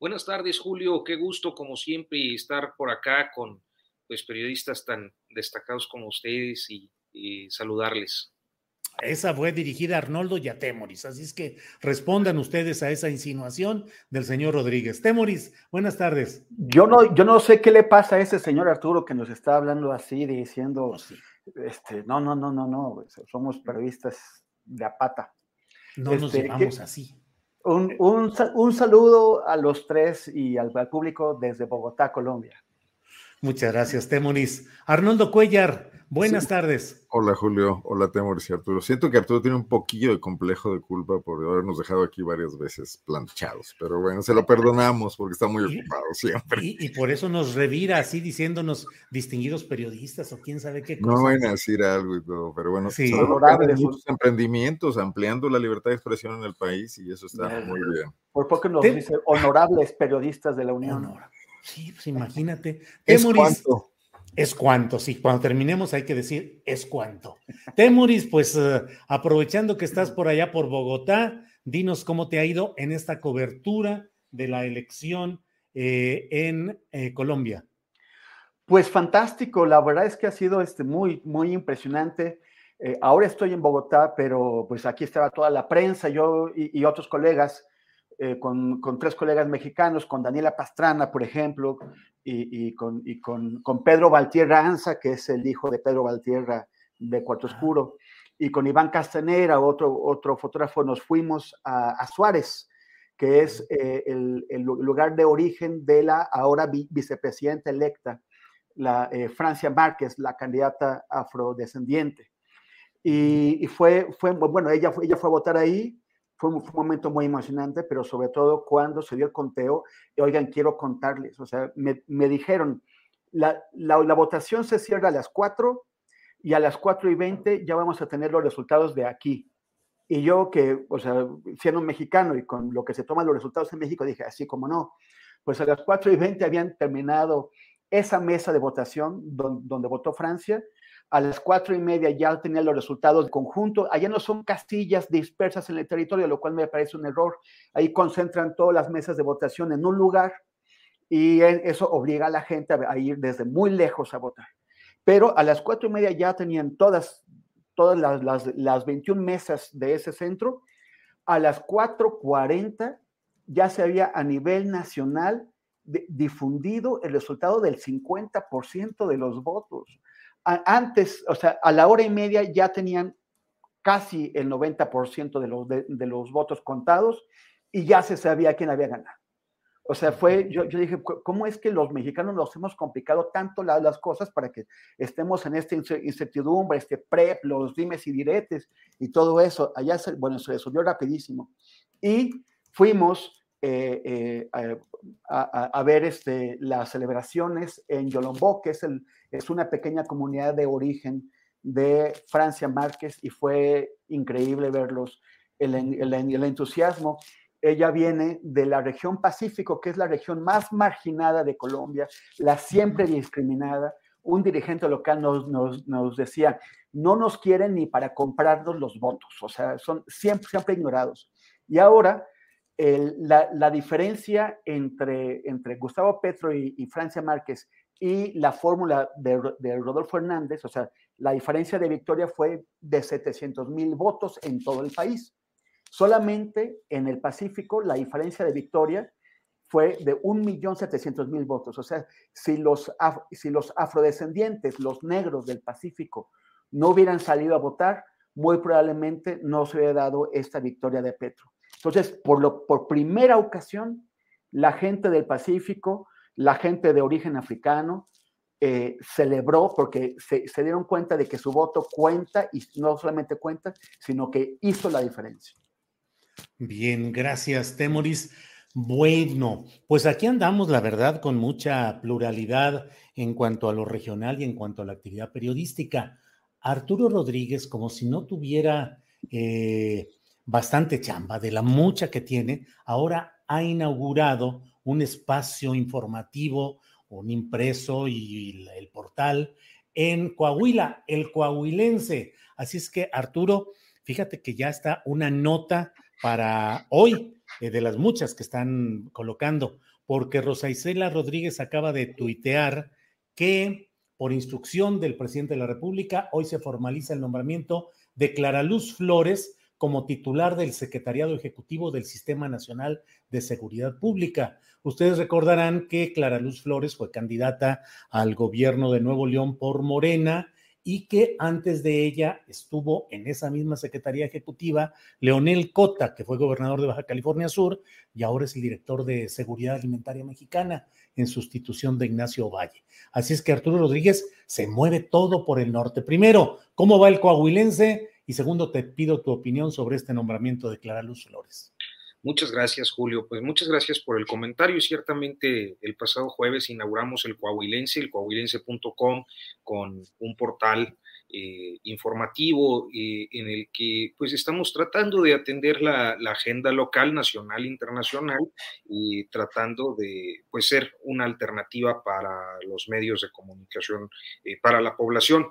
Buenas tardes, Julio. Qué gusto, como siempre, estar por acá con pues, periodistas tan destacados como ustedes y, saludarles. Esa fue dirigida a Arnoldo y a Temoris, así es que respondan ustedes a esa insinuación del señor Rodríguez. Temoris, buenas tardes. Yo no, yo no sé qué le pasa a ese señor Arturo que nos está hablando así, diciendo, este, no, no, no, no, no, somos periodistas de apata. No nos este, llamamos así. Un, un, saludo a los tres y al, público desde Bogotá, Colombia. Muchas gracias, Temoris. Arnoldo Cuellar, buenas tardes. Hola, Julio. Hola, Temoris y Arturo. Siento que Arturo tiene un poquillo de complejo de culpa por habernos dejado aquí varias veces planchados, pero bueno, se lo perdonamos porque está muy ocupado siempre. Y, por eso nos revira así diciéndonos distinguidos periodistas o quién sabe qué cosa. No van a decir algo y todo, pero bueno, sí. muchos emprendimientos ampliando la libertad de expresión en el país y eso está muy bien. Por poco nos dice honorables periodistas de la Unión. Sí, pues imagínate. Es cuánto. Es cuánto, sí. Cuando terminemos hay que decir es cuánto. Temuris, pues eh, aprovechando que estás por allá por Bogotá, dinos cómo te ha ido en esta cobertura de la elección eh, en eh, Colombia. Pues fantástico, la verdad es que ha sido este, muy, muy impresionante. ahora estoy en Bogotá, pero pues aquí estaba toda la prensa, yo y otros colegas eh, con, tres colegas mexicanos, con Daniela Pastrana, por ejemplo, y, con, con, Pedro Valtierra Anza, que es el hijo de Pedro Valtierra de Cuarto Oscuro, y con Iván Castanera, otro, otro fotógrafo, nos fuimos a, Suárez, que es eh, el, lugar de origen de la ahora vicepresidenta electa, la eh, Francia Márquez, la candidata afrodescendiente. Y, fue, fue, bueno, ella, ella fue a votar ahí, fue un, momento muy emocionante, pero sobre todo cuando se dio el conteo, oigan, quiero contarles, o sea, me, me dijeron, la, la, votación se cierra a las 4 y a las 4 y 20 ya vamos a tener los resultados de aquí. Y yo que, o sea, siendo un mexicano y con lo que se toman los resultados en México, dije, así como no, pues a las 4 y 20 habían terminado esa mesa de votación donde votó Francia a las cuatro y media ya tenía los resultados de conjunto. Allá no son castillas dispersas en el territorio, lo cual me parece un error. Ahí concentran todas las mesas de votación en un lugar y eso obliga a la gente a ir desde muy lejos a votar. Pero a las cuatro y media ya tenían todas, todas las, las, las 21 mesas de ese centro. A las 4.40 ya se había a nivel nacional difundido el resultado del 50% de los votos antes, o sea, a la hora y media ya tenían casi el 90% de los, de, los votos contados y ya se sabía quién había ganado. O sea, fue, yo, yo dije, ¿cómo es que los mexicanos nos hemos complicado tanto las cosas para que estemos en esta incertidumbre, este prep, los dimes y diretes y todo eso? Allá, se, bueno, se resolvió rapidísimo. Y fuimos eh, eh, a, ver este, las celebraciones en Yolombó, que es, el, es una pequeña comunidad de origen de Francia Márquez y fue increíble verlos, el, el, entusiasmo. Ella viene de la región Pacífico, que es la región más marginada de Colombia, la siempre discriminada. Un dirigente local nos, nos, nos decía, no nos quieren ni para comprarnos los votos, o sea, son siempre, siempre ignorados. Y ahora la, diferencia entre, entre Gustavo Petro y, Francia Márquez y la fórmula de, Rodolfo Hernández, o sea, la diferencia de victoria fue de 700 mil votos en todo el país. Solamente en el Pacífico la diferencia de victoria fue de 1.700.000 votos. O sea, si los, si los afrodescendientes, los negros del Pacífico, no hubieran salido a votar, muy probablemente no se hubiera dado esta victoria de Petro. Entonces, por, lo, por primera ocasión, la gente del Pacífico, la gente de origen africano, eh, celebró porque se, dieron cuenta de que su voto cuenta y no solamente cuenta, sino que hizo la diferencia. Bien, gracias, Temoris. Bueno, pues aquí andamos, la verdad, con mucha pluralidad en cuanto a lo regional y en cuanto a la actividad periodística. Arturo Rodríguez, como si no tuviera eh, bastante chamba de la mucha que tiene, ahora ha inaugurado un espacio informativo, un impreso y el portal en Coahuila, el coahuilense. Así es que, Arturo, fíjate que ya está una nota para hoy eh, de las muchas que están colocando, porque Rosa Isela Rodríguez acaba de tuitear que por instrucción del presidente de la República, hoy se formaliza el nombramiento de Clara Luz Flores como titular del Secretariado Ejecutivo del Sistema Nacional de Seguridad Pública. Ustedes recordarán que Clara Luz Flores fue candidata al gobierno de Nuevo León por Morena y que antes de ella estuvo en esa misma Secretaría Ejecutiva Leonel Cota, que fue gobernador de Baja California Sur y ahora es el director de Seguridad Alimentaria Mexicana en sustitución de Ignacio Valle. Así es que Arturo Rodríguez se mueve todo por el norte. Primero, ¿cómo va el coahuilense? Y segundo, te pido tu opinión sobre este nombramiento de Clara Luz Flores. Muchas gracias, Julio. Pues muchas gracias por el comentario. Ciertamente, el pasado jueves inauguramos el Coahuilense, el coahuilense.com, con un portal eh, informativo eh, en el que pues estamos tratando de atender la, agenda local, nacional, internacional y tratando de pues ser una alternativa para los medios de comunicación, eh, para la población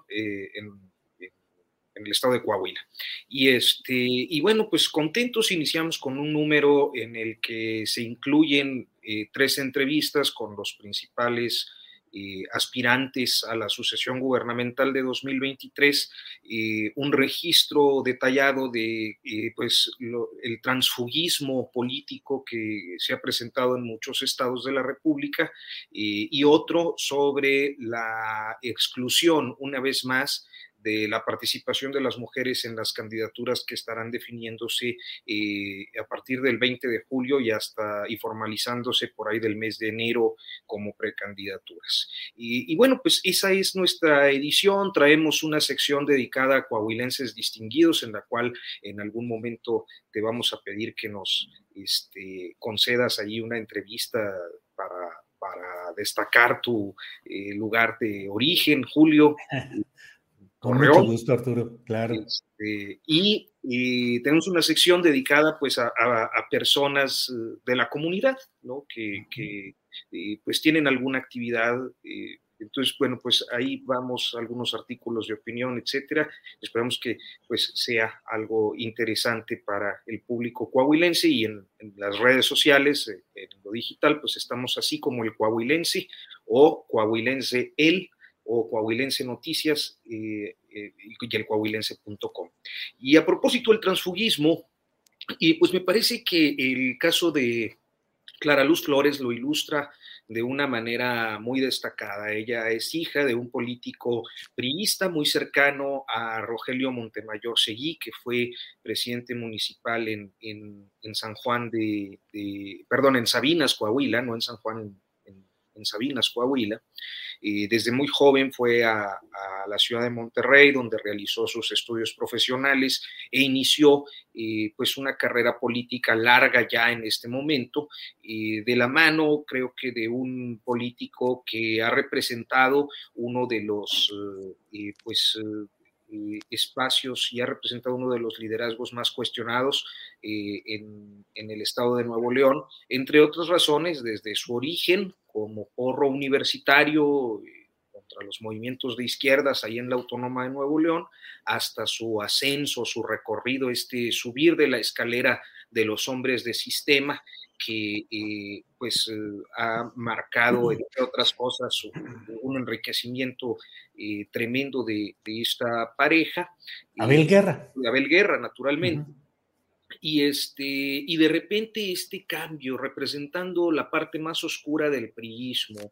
en el estado de Coahuila. Y, este, y bueno, pues contentos, iniciamos con un número en el que se incluyen eh, tres entrevistas con los principales eh, aspirantes a la sucesión gubernamental de 2023, eh, un registro detallado de pues, el transfugismo político que se ha presentado en muchos estados de la República y otro sobre la exclusión, una vez más, la participación de las mujeres en las candidaturas que estarán definiéndose eh, a partir del 20 de julio y hasta y formalizándose por ahí del mes de enero como precandidaturas. Y, bueno, pues esa es nuestra edición. Traemos una sección dedicada a coahuilenses distinguidos en la cual en algún momento te vamos a pedir que nos este, concedas ahí una entrevista para para destacar tu eh, lugar de origen, Julio. Con mucho gusto, Arturo, claro. Este, y, tenemos una sección dedicada pues a, personas eh, de la comunidad, ¿no? Que, eh, pues tienen alguna actividad. Eh, entonces, bueno, pues ahí vamos algunos artículos de opinión, etcétera. Esperamos que pues sea algo interesante para el público coahuilense y en, en las redes sociales, en lo digital, pues estamos así como el coahuilense o coahuilense el o Coahuilense Noticias eh, eh, y el coahuilense.com. Y a propósito del transfugismo, y pues me parece que el caso de Clara Luz Flores lo ilustra de una manera muy destacada. Ella es hija de un político priista muy cercano a Rogelio Montemayor Seguí, que fue presidente municipal en, San Juan de, perdón, en Sabinas, Coahuila, no en San Juan, en Sabinas, Coahuila desde muy joven fue a, la ciudad de Monterrey, donde realizó sus estudios profesionales e inició eh, pues una carrera política larga ya en este momento, de la mano creo que de un político que ha representado uno de los eh, pues eh, espacios y ha representado uno de los liderazgos más cuestionados en, el estado de Nuevo León, entre otras razones, desde su origen como porro universitario eh, contra los movimientos de izquierdas ahí en la Autónoma de Nuevo León, hasta su ascenso, su recorrido, este subir de la escalera de los hombres de sistema que eh, pues eh, ha marcado, entre otras cosas, un enriquecimiento eh, tremendo de, esta pareja. Abel Guerra. Abel Guerra, naturalmente. Y, este, y de repente este cambio, representando la parte más oscura del priismo,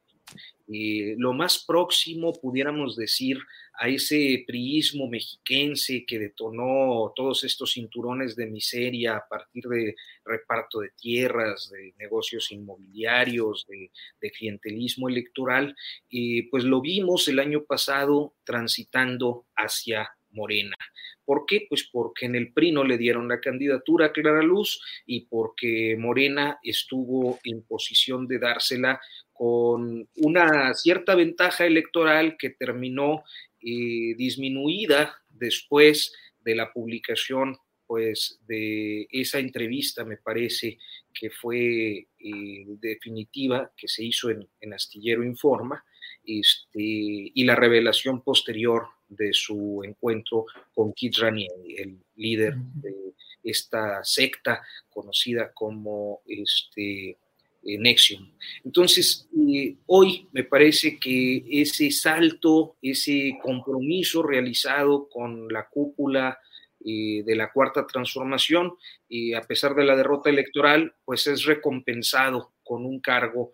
eh, lo más próximo, pudiéramos decir, a ese priismo mexiquense que detonó todos estos cinturones de miseria a partir de reparto de tierras, de negocios inmobiliarios, de, clientelismo electoral, eh, pues lo vimos el año pasado transitando hacia Morena. ¿Por qué? Pues porque en el PRI no le dieron la candidatura a Clara Luz y porque Morena estuvo en posición de dársela con una cierta ventaja electoral que terminó eh, disminuida después de la publicación pues de esa entrevista me parece que fue eh, definitiva que se hizo en, Astillero Informa este, y la revelación posterior de su encuentro con Kit Ranieri, el líder de esta secta conocida como este, Nexium. Entonces, eh, hoy me parece que ese salto, ese compromiso realizado con la cúpula eh, de la cuarta transformación, y a pesar de la derrota electoral, pues es recompensado con un cargo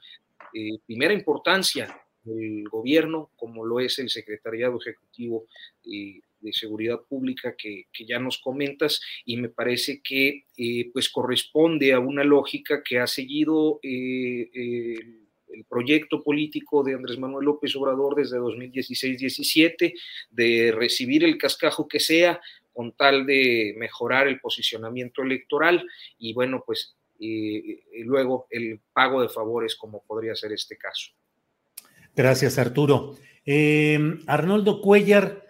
de primera importancia del gobierno, como lo es el secretariado ejecutivo eh, de seguridad pública que, ya nos comentas y me parece que eh, pues corresponde a una lógica que ha seguido eh, el, proyecto político de Andrés Manuel López Obrador desde 2016-17 de recibir el cascajo que sea con tal de mejorar el posicionamiento electoral y bueno pues luego el pago de favores como podría ser este caso. Gracias Arturo. Eh, Arnoldo Cuellar,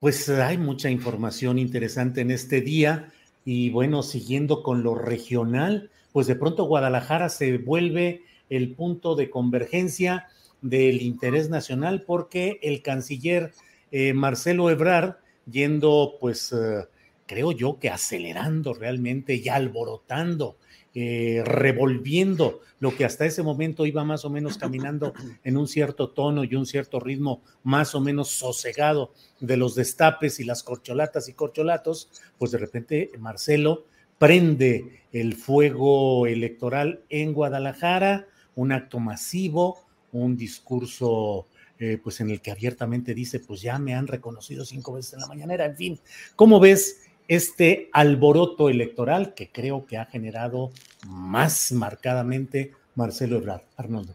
pues hay mucha información interesante en este día y bueno, siguiendo con lo regional, pues de pronto Guadalajara se vuelve el punto de convergencia del interés nacional porque el canciller eh, Marcelo Ebrard, yendo pues eh, creo yo que acelerando realmente y alborotando eh, revolviendo lo que hasta ese momento iba más o menos caminando en un cierto tono y un cierto ritmo más o menos sosegado de los destapes y las corcholatas y corcholatos, pues de repente Marcelo prende el fuego electoral en Guadalajara, un acto masivo, un discurso eh, pues en el que abiertamente dice, pues ya me han reconocido cinco veces en la mañanera, en fin, ¿cómo ves este alboroto electoral que creo que ha generado más marcadamente Marcelo Ebrard. Arnoldo.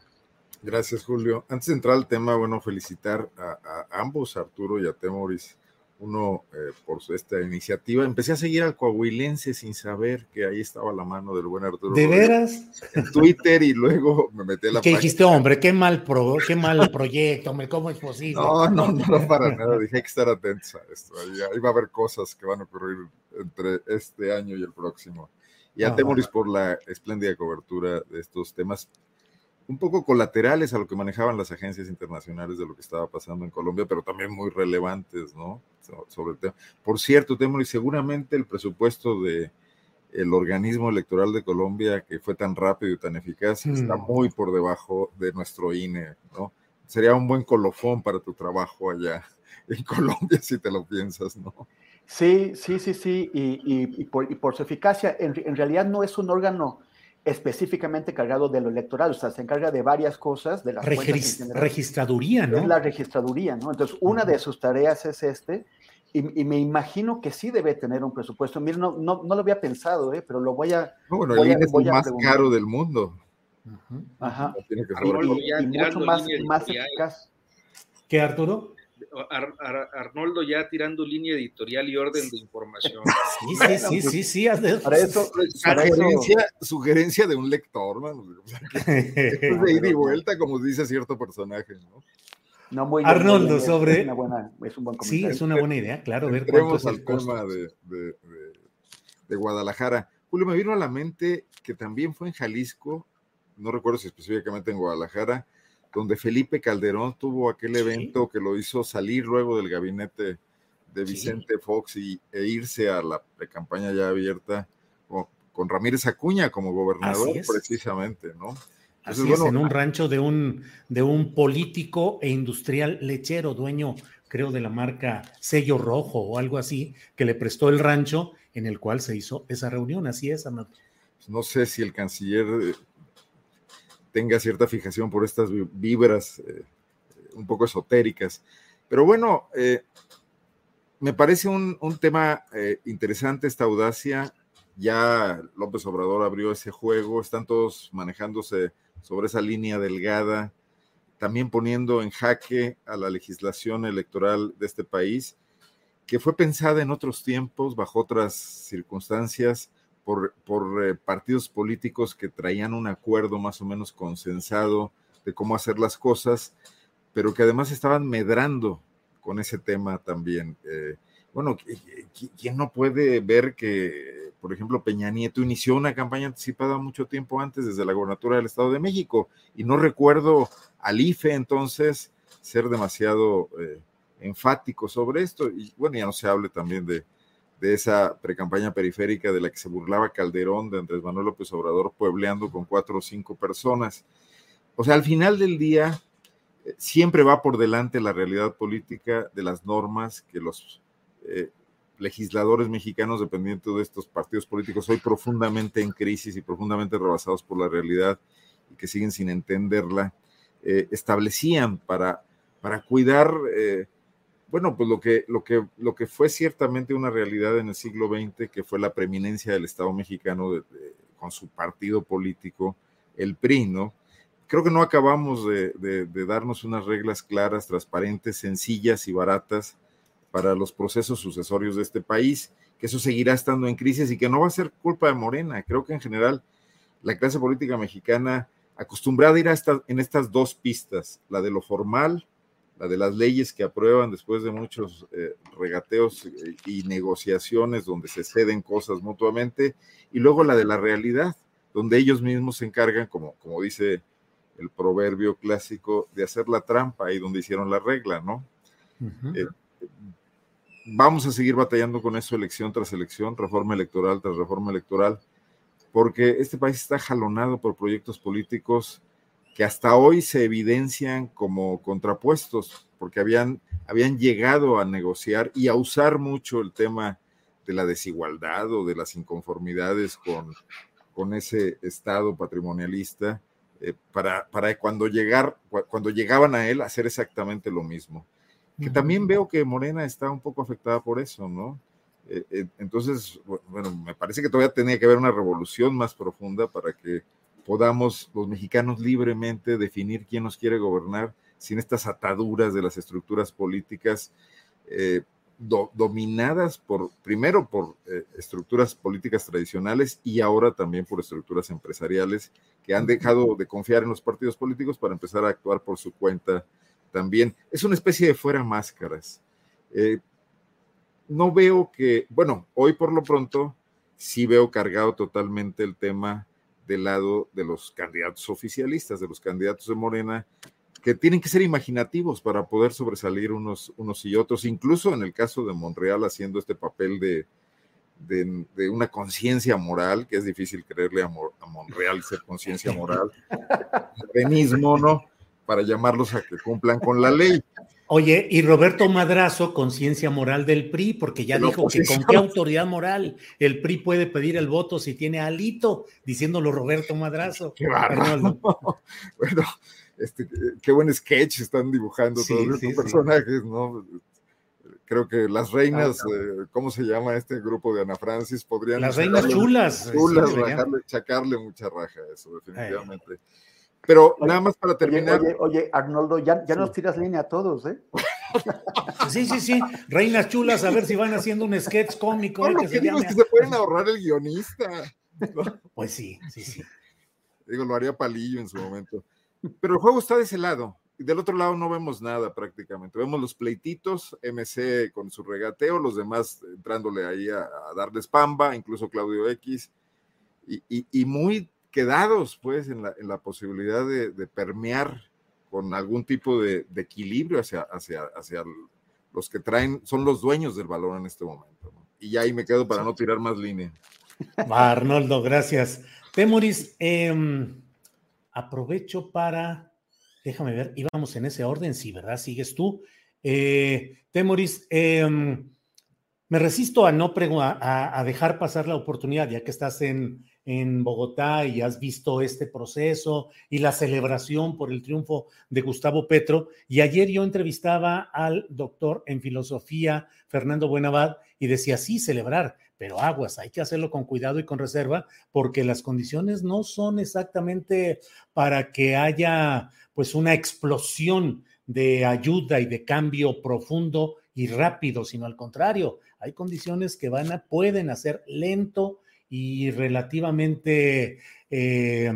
Gracias, Julio. Antes de entrar al tema, bueno, felicitar a, ambos, Arturo y a Temoris, uno eh, por esta iniciativa. Empecé a seguir al coahuilense sin saber que ahí estaba la mano del buen Arturo. ¿De veras? En Twitter y luego me metí a la ¿Qué dijiste, hombre? Qué mal, pro, qué mal proyecto, hombre, ¿cómo es posible? No, no, no, para nada. Dije hay que estar atentos a esto. Ahí, va a haber cosas que van a ocurrir entre este año y el próximo. Y a Temoris por la espléndida cobertura de estos temas un poco colaterales a lo que manejaban las agencias internacionales de lo que estaba pasando en Colombia, pero también muy relevantes, ¿no? Sobre el tema. Por cierto, y seguramente el presupuesto de el organismo electoral de Colombia, que fue tan rápido y tan eficaz, está mm. muy por debajo de nuestro INE, ¿no? Sería un buen colofón para tu trabajo allá en Colombia, si te lo piensas, ¿no? Sí, sí, sí, sí, y, por, su eficacia, en realidad no es un órgano específicamente cargado de lo electoral, o sea, se encarga de varias cosas, de la registraduría, ¿no? Es la registraduría, ¿no? Entonces, una de sus tareas es este, y, me imagino que sí debe tener un presupuesto. Mira, no, no, lo había pensado, ¿eh? pero lo voy a... bueno, el es el más caro del mundo. Ajá. y, mucho más, más eficaz. ¿Qué, Arturo? Arnoldo ya tirando línea editorial y orden de información. Sí, sí, sí, sí, sí. Para eso, sugerencia, sugerencia de un lector, man. de ida y vuelta, como dice cierto personaje, ¿no? No, muy Arnoldo, sobre. Es, buena, es, un buen comentario. Sí, es una buena idea, claro. Ver Entremos al tema de, de, de, Guadalajara. Julio, me vino a la mente que también fue en Jalisco, no recuerdo si específicamente en Guadalajara, donde Felipe Calderón tuvo aquel evento que lo hizo salir luego del gabinete de Vicente Fox y, e irse a la campaña ya abierta con Ramírez Acuña como gobernador, precisamente, ¿no? Así es, en un rancho de un, de un político e industrial lechero, dueño, creo, de la marca Sello Rojo o algo así, que le prestó el rancho en el cual se hizo esa reunión. Así es, Amado. No sé si el canciller eh, tenga cierta fijación por estas vibras eh, un poco esotéricas, pero bueno, eh, me parece un, un tema interesante esta audacia. Ya López Obrador abrió ese juego, están todos manejándose sobre esa línea delgada, también poniendo en jaque a la legislación electoral de este país, que fue pensada en otros tiempos, bajo otras circunstancias, por, eh, partidos políticos que traían un acuerdo más o menos consensado de cómo hacer las cosas, pero que además estaban medrando con ese tema también. Eh, bueno, ¿quién no puede ver que por ejemplo, Peña Nieto inició una campaña anticipada mucho tiempo antes desde la gobernatura del Estado de México y no recuerdo al IFE entonces ser demasiado eh, enfático sobre esto. Y bueno, ya no se hable también de, de esa precampaña periférica de la que se burlaba Calderón de Andrés Manuel López Obrador puebleando con cuatro o cinco personas. O sea, al final del día eh, siempre va por delante la realidad política de las normas que los eh, legisladores mexicanos, dependiendo de estos partidos políticos, hoy profundamente en crisis y profundamente rebasados por la realidad y que siguen sin entenderla, eh, establecían para, para cuidar, bueno, pues lo que, lo, que, lo que fue ciertamente una realidad en el siglo XX, que fue la preeminencia del Estado mexicano con su partido político, el PRI, ¿no? Creo que no acabamos de, darnos unas reglas claras, transparentes, sencillas y baratas para los procesos sucesorios de este país, que eso seguirá estando en crisis y que no va a ser culpa de Morena. Creo que en general la clase política mexicana acostumbrada a ir a en estas dos pistas, la de lo formal, la de las leyes que aprueban después de muchos eh, regateos y negociaciones donde se ceden cosas mutuamente, y luego la de la realidad, donde ellos mismos se encargan, como, como dice el proverbio clásico, de hacer la trampa y donde hicieron la regla, ¿no? vamos a seguir batallando con eso elección tras elección, reforma electoral tras reforma electoral, porque este país está jalonado por proyectos políticos que hasta hoy se evidencian como contrapuestos, porque habían, habían llegado a negociar y a usar mucho el tema de la desigualdad o de las inconformidades con, con ese Estado patrimonialista eh, para, para cuando, llegar, cuando llegaban a él hacer exactamente lo mismo que también veo que Morena está un poco afectada por eso, ¿no? Eh, eh, entonces, bueno, me parece que todavía tenía que haber una revolución más profunda para que podamos los mexicanos libremente definir quién nos quiere gobernar sin estas ataduras de las estructuras políticas eh, dominadas por, primero por estructuras políticas tradicionales y ahora también por estructuras empresariales que han dejado de confiar en los partidos políticos para empezar a actuar por su cuenta también. Es una especie de fuera máscaras. Eh, no veo que, bueno, hoy por lo pronto sí veo cargado totalmente el tema del lado de los candidatos oficialistas, de los candidatos de Morena, que tienen que ser imaginativos para poder sobresalir unos, unos y otros, incluso en el caso de Monreal haciendo este papel de, de, una conciencia moral, que es difícil creerle a, a Monreal ser conciencia moral, mismo, ¿no? para llamarlos a que cumplan con la ley. Oye, y Roberto Madrazo, conciencia moral del PRI, porque ya dijo que con qué autoridad moral el PRI puede pedir el voto si tiene alito, diciéndolo Roberto Madrazo. Qué bárbaro. bueno, este, qué buen sketch están dibujando todos estos personajes, ¿no? Creo que las reinas, eh, ¿cómo se llama este grupo de Ana Francis? Podrían. Las reinas chulas. Chulas, sacarle mucha raja eso, definitivamente. Pero nada más para terminar. Oye, Arnoldo, ya, ya nos tiras línea a todos, ¿eh? Sí, sí, sí. Reinas chulas, a ver si van haciendo un sketch cómico. No, lo que, se digo es que se pueden ahorrar el guionista. Pues sí, sí, sí. Digo, lo haría Palillo en su momento. Pero el juego está de ese lado. Y del otro lado no vemos nada prácticamente. Vemos los pleititos, MC con su regateo, los demás entrándole ahí a, darles pamba, incluso Claudio X. Y, y, y muy quedados pues en la, en la posibilidad de, permear con algún tipo de, equilibrio hacia, hacia, hacia los que traen, son los dueños del valor en este momento. Y ya ahí me quedo para no tirar más línea. Arnoldo, gracias. Temoris, em, aprovecho para, déjame ver, íbamos en ese orden, sí, ¿verdad? Sigues tú. Eh, Temoris, em, me resisto a no a, a, dejar pasar la oportunidad, ya que estás en, en Bogotá y has visto este proceso y la celebración por el triunfo de Gustavo Petro. Y ayer yo entrevistaba al doctor en filosofía, Fernando Buenavad, y decía, sí, celebrar, pero aguas, hay que hacerlo con cuidado y con reserva, porque las condiciones no son exactamente para que haya pues una explosión de ayuda y de cambio profundo y rápido, sino al contrario, hay condiciones que van a, pueden hacer lento y relativamente eh,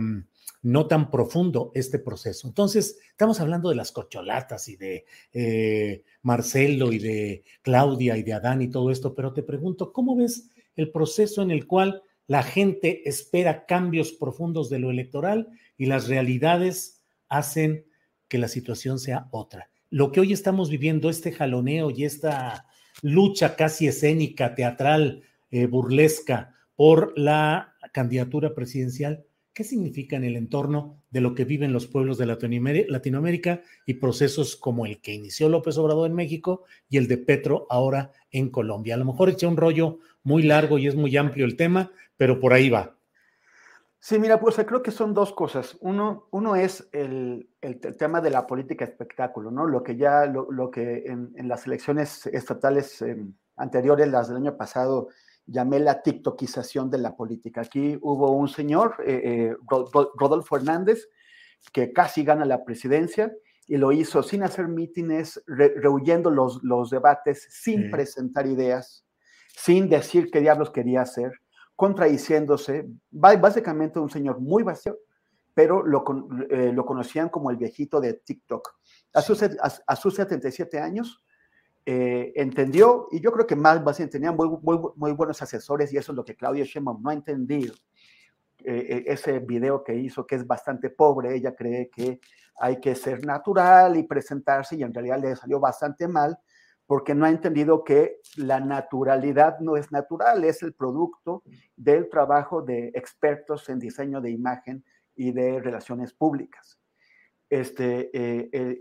no tan profundo este proceso. Entonces, estamos hablando de las cocholatas y de eh, Marcelo y de Claudia y de Adán y todo esto, pero te pregunto, ¿cómo ves el proceso en el cual la gente espera cambios profundos de lo electoral y las realidades hacen que la situación sea otra? Lo que hoy estamos viviendo, este jaloneo y esta lucha casi escénica, teatral, eh, burlesca, por la candidatura presidencial, ¿qué significa en el entorno de lo que viven los pueblos de Latinoamérica y procesos como el que inició López Obrador en México y el de Petro ahora en Colombia? A lo mejor eché un rollo muy largo y es muy amplio el tema, pero por ahí va. Sí, mira, pues creo que son dos cosas. Uno, uno es el, tema de la política espectáculo, ¿no? Lo que ya, lo, que en, las elecciones estatales em, anteriores, las del año pasado, llamé la tiktokización de la política. Aquí hubo un señor, eh, eh, Rodolfo Hernández, que casi gana la presidencia y lo hizo sin hacer mítines, rehuyendo los, los debates, sin presentar ideas, sin decir qué diablos quería hacer, contradiciéndose. Básicamente un señor muy vacío, pero lo, eh, lo conocían como el viejito de TikTok. A sus, a sus 77 años, eh, entendió, y yo creo que más bien tenían muy, muy, buenos asesores, y eso es lo que Claudia Sheinbaum no ha entendido. Eh, eh, ese video que hizo, que es bastante pobre, ella cree que hay que ser natural y presentarse, y en realidad le salió bastante mal, porque no ha entendido que la naturalidad no es natural, es el producto del trabajo de expertos en diseño de imagen y de relaciones públicas. Este,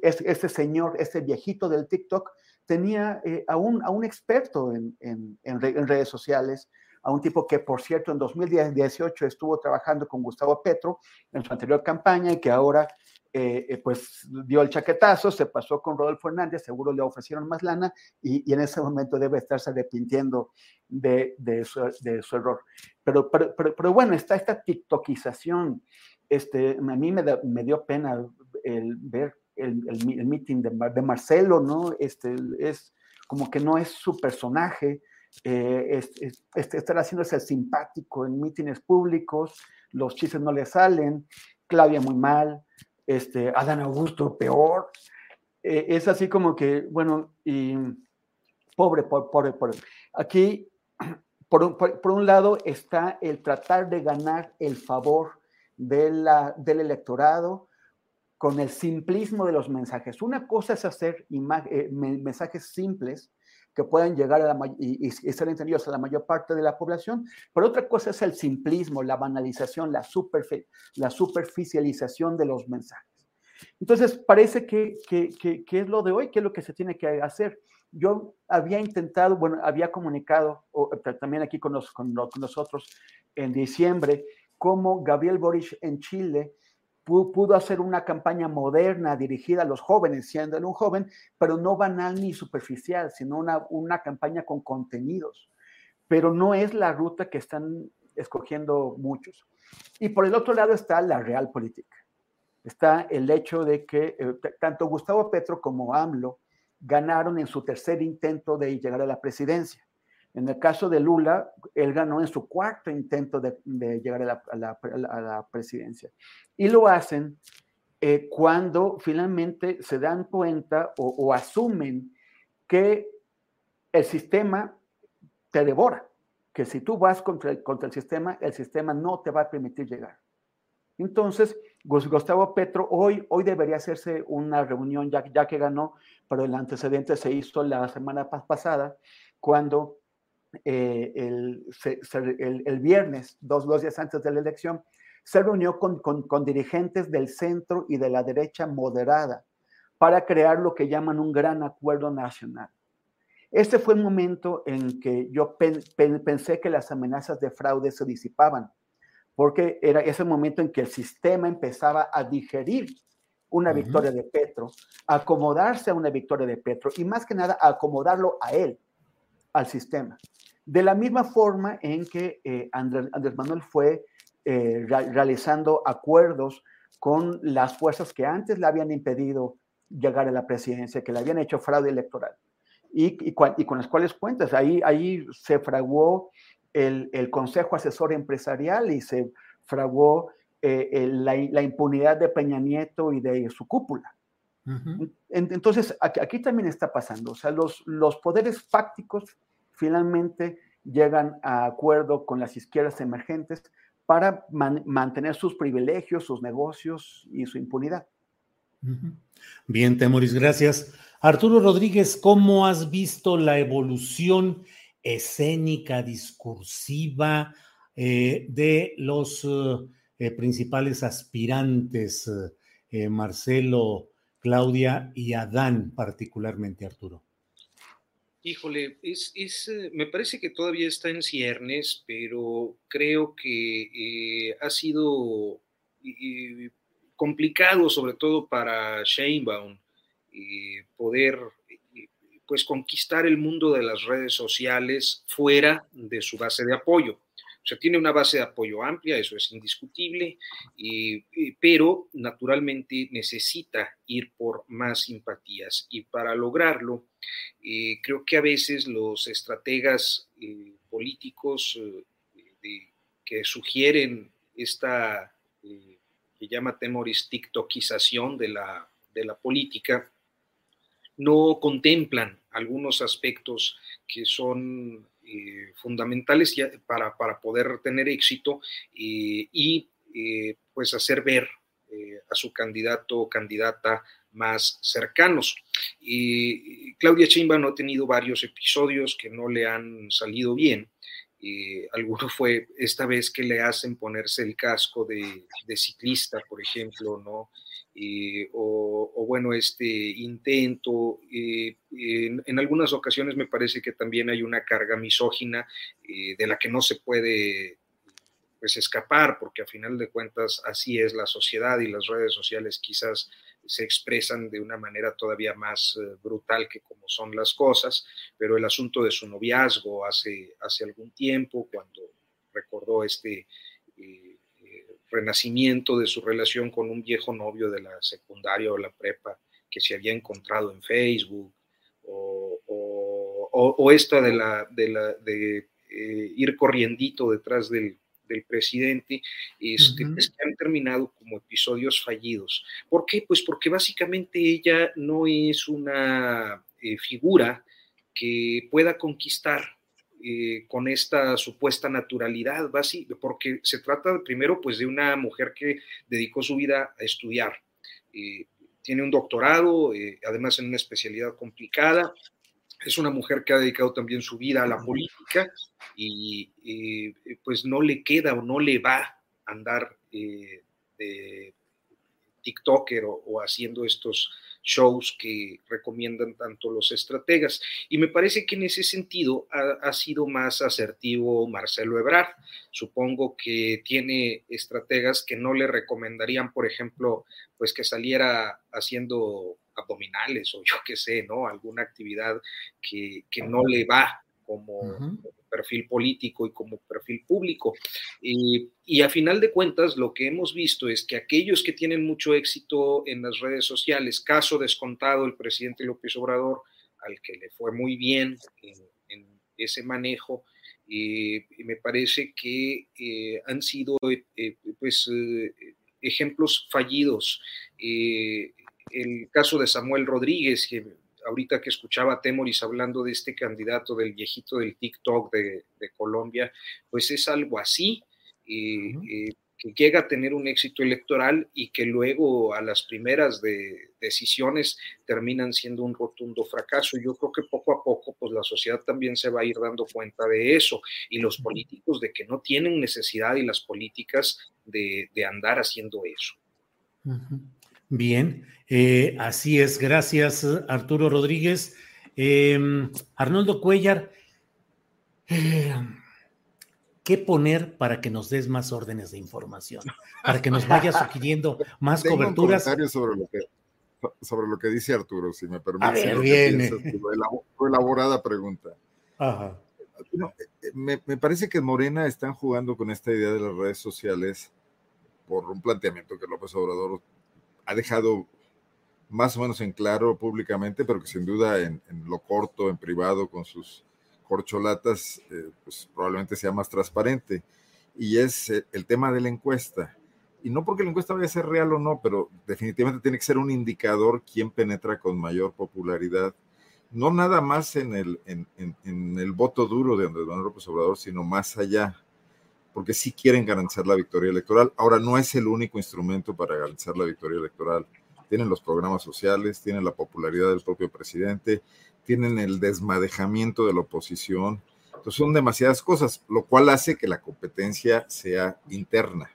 este señor, este viejito del TikTok, tenía eh, a, un, a, un, experto en, en, en, redes sociales, a un tipo que, por cierto, en 2018 estuvo trabajando con Gustavo Petro en su anterior campaña y que ahora, eh, eh, pues, dio el chaquetazo, se pasó con Rodolfo Hernández, seguro le ofrecieron más lana y, y en ese momento debe estarse arrepintiendo de, de, su, de su, error. Pero, pero, pero, bueno, está esta tiktokización. Este, a mí me, da, me dio pena el ver el, el, meeting de, Marcelo, ¿no? Este, es como que no es su personaje, eh, este, este, estar haciéndose el simpático en mítines públicos, los chistes no le salen, Claudia muy mal, este, Adán Augusto peor, eh, es así como que, bueno, y pobre, pobre, pobre. Aquí, por, por, por, un lado, está el tratar de ganar el favor de la, del electorado, con el simplismo de los mensajes. Una cosa es hacer eh, mensajes simples que puedan llegar a la y, ser entendidos a la mayor parte de la población, pero otra cosa es el simplismo, la banalización, la, superficialización de los mensajes. Entonces, parece que, que, es lo de hoy, que es lo que se tiene que hacer. Yo había intentado, bueno, había comunicado o, también aquí con, nosotros en diciembre, como Gabriel Boric en Chile pudo hacer una campaña moderna dirigida a los jóvenes, siendo él un joven, pero no banal ni superficial, sino una, una campaña con contenidos. Pero no es la ruta que están escogiendo muchos. Y por el otro lado está la real política. Está el hecho de que eh, tanto Gustavo Petro como AMLO ganaron en su tercer intento de llegar a la presidencia. En el caso de Lula, él ganó en su cuarto intento de, llegar a la, presidencia. Y lo hacen eh, cuando finalmente se dan cuenta o, asumen que el sistema te devora, que si tú vas contra el, contra el sistema, el sistema no te va a permitir llegar. Entonces, Gustavo Petro, hoy, hoy debería hacerse una reunión, ya, ya que ganó, pero el antecedente se hizo la semana pasada, cuando eh, el, el, viernes, dos, dos, días antes de la elección, se reunió con, con, con, dirigentes del centro y de la derecha moderada para crear lo que llaman un gran acuerdo nacional. Este fue el momento en que yo pensé que las amenazas de fraude se disipaban, porque era ese momento en que el sistema empezaba a digerir una victoria de Petro, acomodarse a una victoria de Petro y más que nada acomodarlo a él, al sistema. De la misma forma en que eh, Andrés, Manuel fue eh, realizando acuerdos con las fuerzas que antes le habían impedido llegar a la presidencia, que le habían hecho fraude electoral y, con las cuales cuentas. Ahí, ahí se fraguó el, Consejo Asesor Empresarial y se fraguó eh, la, impunidad de Peña Nieto y de su cúpula. Entonces, aquí, también está pasando. O sea, los, los poderes fácticos finalmente llegan a acuerdo con las izquierdas emergentes para mantener sus privilegios, sus negocios y su impunidad. Bien, Temoris, gracias. Arturo Rodríguez, ¿cómo has visto la evolución escénica, discursiva eh, de los eh, principales aspirantes, eh, Marcelo, Claudia y Adán, particularmente Arturo? Híjole, es, me parece que todavía está en ciernes, pero creo que ha sido complicado, sobre todo para Sheinbaum, poder pues conquistar el mundo de las redes sociales fuera de su base de apoyo. Sea, tiene una base de apoyo amplia, eso es indiscutible, pero naturalmente necesita ir por más simpatías. Y para lograrlo, eh, creo que a veces los estrategas eh, políticos eh, que sugieren esta que llama Temoris TikTokización de la, de la política, no contemplan algunos aspectos que son eh, fundamentales para, para, poder tener éxito eh, y eh, pues hacer ver a su candidato o candidata más cercanos. Claudia Chimba no ha tenido varios episodios que no le han salido bien. Alguno fue esta vez que le hacen ponerse el casco de, de ciclista, por ejemplo, ¿no? Eh, o, bueno, este intento. Eh, en, algunas ocasiones me parece que también hay una carga misógina eh, de la que no se puede pues escapar, porque a final de cuentas así es la sociedad y las redes sociales quizás se expresan de una manera todavía más brutal que como son las cosas, pero el asunto de su noviazgo hace, hace algún tiempo, cuando recordó este renacimiento de su relación con un viejo novio de la secundaria o la prepa que se había encontrado en Facebook, o, esta de, la, de, la, de eh, ir corriendito detrás del, del presidente, este, pues, que han terminado como episodios fallidos. ¿Por qué? Pues porque básicamente ella no es una eh, figura que pueda conquistar eh, con esta supuesta naturalidad, porque se trata primero pues de una mujer que dedicó su vida a estudiar. Eh, tiene un doctorado, eh, además en una especialidad complicada. Es una mujer que ha dedicado también su vida a la política y pues no le queda o no le va a andar de TikToker o haciendo estos shows que recomiendan tanto los estrategas. Y me parece que en ese sentido ha, sido más asertivo Marcelo Ebrard. Supongo que tiene estrategas que no le recomendarían, por ejemplo, pues que saliera haciendo abdominales o yo qué sé, ¿no? Alguna actividad que, que no le va como, perfil político y como perfil público. y a final de cuentas, lo que hemos visto es que aquellos que tienen mucho éxito en las redes sociales, caso descontado el presidente López Obrador, al que le fue muy bien en, ese manejo, y me parece que eh, han sido eh, pues, eh, ejemplos fallidos. El caso de Samuel Rodríguez, que ahorita que escuchaba a Temoris hablando de este candidato del viejito del TikTok de, Colombia, pues es algo así. Eh, que llega a tener un éxito electoral y que luego a las primeras de decisiones terminan siendo un rotundo fracaso. Yo creo que poco a poco pues la sociedad también se va a ir dando cuenta de eso y los políticos de que no tienen necesidad y las políticas de, andar haciendo eso. Bien, eh, así es. Gracias, Arturo Rodríguez. Em, Arnoldo Cuellar. Eh, ¿Qué poner para que nos des más órdenes de información? Para que nos vayas sugiriendo más Tengo coberturas. Un comentario sobre lo, que, sobre lo que dice Arturo, si me permite. Ver, viene. Tu elaborada pregunta. Ajá. Eh, me, me, parece que Morena están jugando con esta idea de las redes sociales por un planteamiento que López Obrador ha dejado más o menos en claro públicamente, pero que sin duda en, lo corto, en privado, con sus corcholatas, eh, pues probablemente sea más transparente. Y es eh, el tema de la encuesta. Y no porque la encuesta vaya a ser real o no, pero definitivamente tiene que ser un indicador quién penetra con mayor popularidad. No nada más en el, en, el voto duro de Andrés Manuel López Obrador, sino más allá, porque sí quieren garantizar la victoria electoral. Ahora, no es el único instrumento para garantizar la victoria electoral. Tienen los programas sociales, tienen la popularidad del propio presidente, tienen el desmadejamiento de la oposición. Entonces son demasiadas cosas, lo cual hace que la competencia sea interna.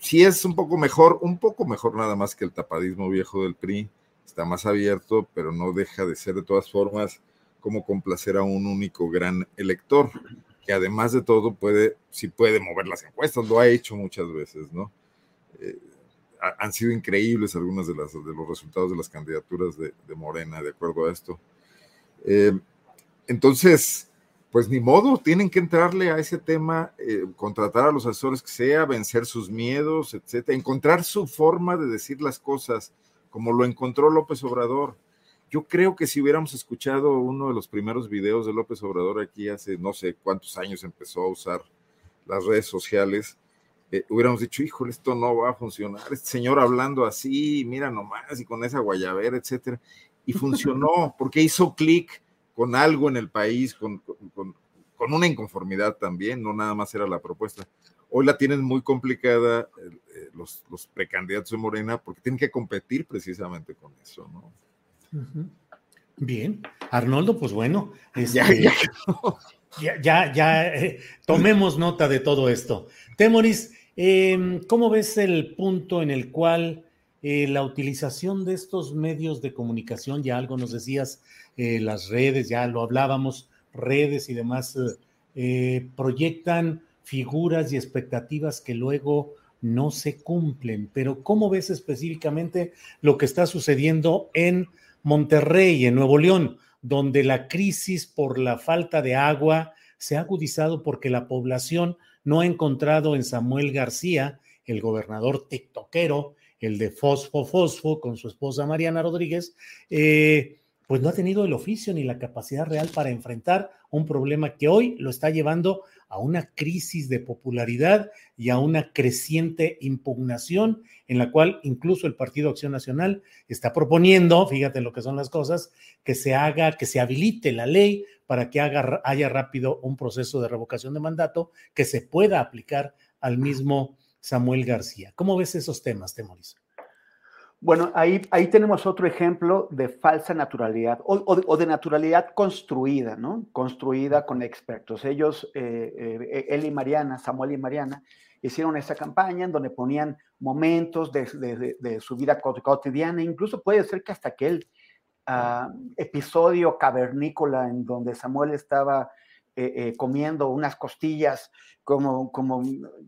Sí es un poco mejor, un poco mejor nada más que el tapadismo viejo del PRI, está más abierto, pero no deja de ser de todas formas como complacer a un único gran elector, que además de todo puede, sí puede mover las encuestas, lo ha hecho muchas veces, ¿no? Eh, han sido increíbles algunas de, las, de los resultados de las candidaturas de, Morena, de acuerdo a esto. Eh, entonces, pues ni modo, tienen que entrarle a ese tema, eh, contratar a los asesores que sea, vencer sus miedos, etcétera, encontrar su forma de decir las cosas, como lo encontró López Obrador. Yo creo que si hubiéramos escuchado uno de los primeros videos de López Obrador aquí hace no sé cuántos años empezó a usar las redes sociales, eh, hubiéramos dicho, híjole, esto no va a funcionar, este señor hablando así, mira nomás, y con esa guayabera, etcétera. Y funcionó, porque hizo clic con algo en el país, con, con, con, una inconformidad también, no nada más era la propuesta. Hoy la tienen muy complicada eh, los, los, precandidatos de Morena porque tienen que competir precisamente con eso, ¿no? Bien, Arnoldo, pues bueno, ya, este, ya, ya, ya, eh, tomemos nota de todo esto. Temoris, Em, ¿Cómo ves el punto en el cual eh, la utilización de estos medios de comunicación, ya algo nos decías, eh, las redes, ya lo hablábamos, redes y demás, proyectan figuras y expectativas que luego no se cumplen? Pero ¿cómo ves específicamente lo que está sucediendo en Monterrey, en Nuevo León, donde la crisis por la falta de agua se ha agudizado porque la población no ha encontrado en Samuel García, el gobernador tiktokero, el de Fosfo Fosfo, con su esposa Mariana Rodríguez, eh, pues no ha tenido el oficio ni la capacidad real para enfrentar un problema que hoy lo está llevando a una crisis de popularidad y a una creciente impugnación en la cual incluso el Partido Acción Nacional está proponiendo, fíjate lo que son las cosas, que se haga, que se habilite la ley para que haya rápido un proceso de revocación de mandato que se pueda aplicar al mismo Samuel García. ¿Cómo ves esos temas, Temoris? Bueno, ahí, ahí tenemos otro ejemplo de falsa naturalidad o, de naturalidad construida, ¿no? Construida con expertos. Ellos, eh, eh, él y Mariana, Samuel y Mariana, hicieron esa campaña en donde ponían momentos de, de su vida cotidiana, incluso puede ser que hasta aquel Ah, episodio cavernícola en donde Samuel estaba eh, eh, comiendo unas costillas como, como,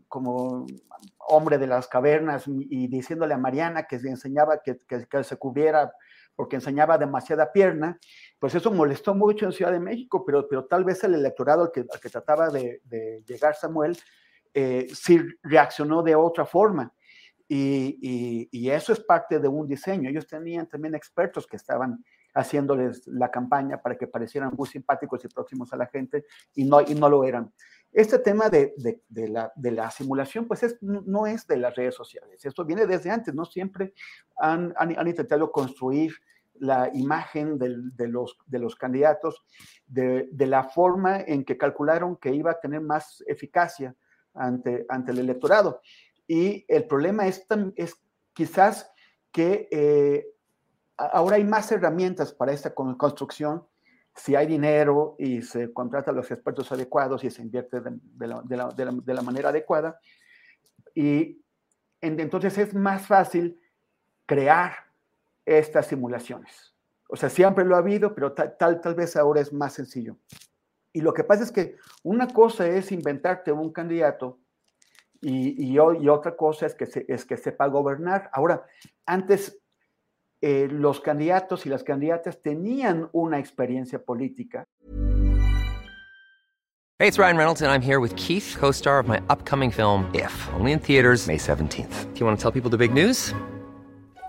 como hombre de las cavernas y, diciéndole a Mariana que se enseñaba que, que, se cubriera porque enseñaba demasiada pierna, pues eso molestó mucho en Ciudad de México, pero, pero tal vez el electorado al que, que trataba de, llegar Samuel eh, sí reaccionó de otra forma. Y, eso es parte de un diseño. Ellos tenían también expertos que estaban haciéndoles la campaña para que parecieran muy simpáticos y próximos a la gente y no, y no lo eran. Este tema de, de, la, de la, simulación, pues es, no es de las redes sociales. Esto viene desde antes, ¿no? Siempre han, han, han intentado construir la imagen de, los, de los candidatos, de, de, la forma en que calcularon que iba a tener más eficacia ante, ante el electorado. Y el problema es, es quizás que eh, ahora hay más herramientas para esta construcción si hay dinero y se contrata a los expertos adecuados y se invierte de, la, manera adecuada. Y entonces es más fácil crear estas simulaciones. O sea, siempre lo ha habido, pero tal, tal, vez ahora es más sencillo. Y lo que pasa es que una cosa es inventarte un candidato y, otra cosa es que sepa gobernar. Ahora, antes eh, los candidatos y las candidatas tenían una experiencia política. Hey, it's Ryan Reynolds and I'm here with Keith, co-star of my upcoming film If, only in theaters May 17th. Do you want to tell people the big news?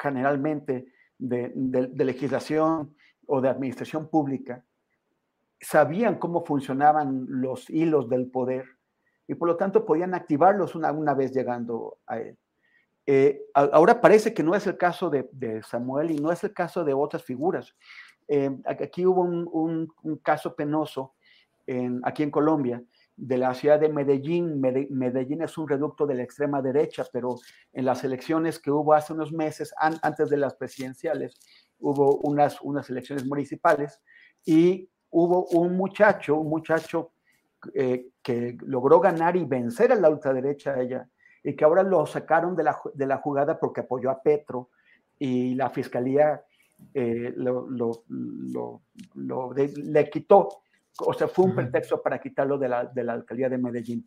generalmente de, legislación o de administración pública, sabían cómo funcionaban los hilos del poder y por lo tanto podían activarlos una, una vez llegando a él. Eh, ahora parece que no es el caso de, Samuel y no es el caso de otras figuras. Eh, aquí hubo un, caso penoso en, aquí en Colombia de la ciudad de Medellín. Medellín es un reducto de la extrema derecha, pero en las elecciones que hubo hace unos meses, antes de las presidenciales, hubo unas, unas elecciones municipales y hubo un muchacho, un muchacho eh, que logró ganar y vencer a la ultraderecha allá y que ahora lo sacaron de la, de la jugada porque apoyó a Petro y la fiscalía eh, lo, le quitó o sea, fue un pretexto para quitarlo de la, de la alcaldía de Medellín.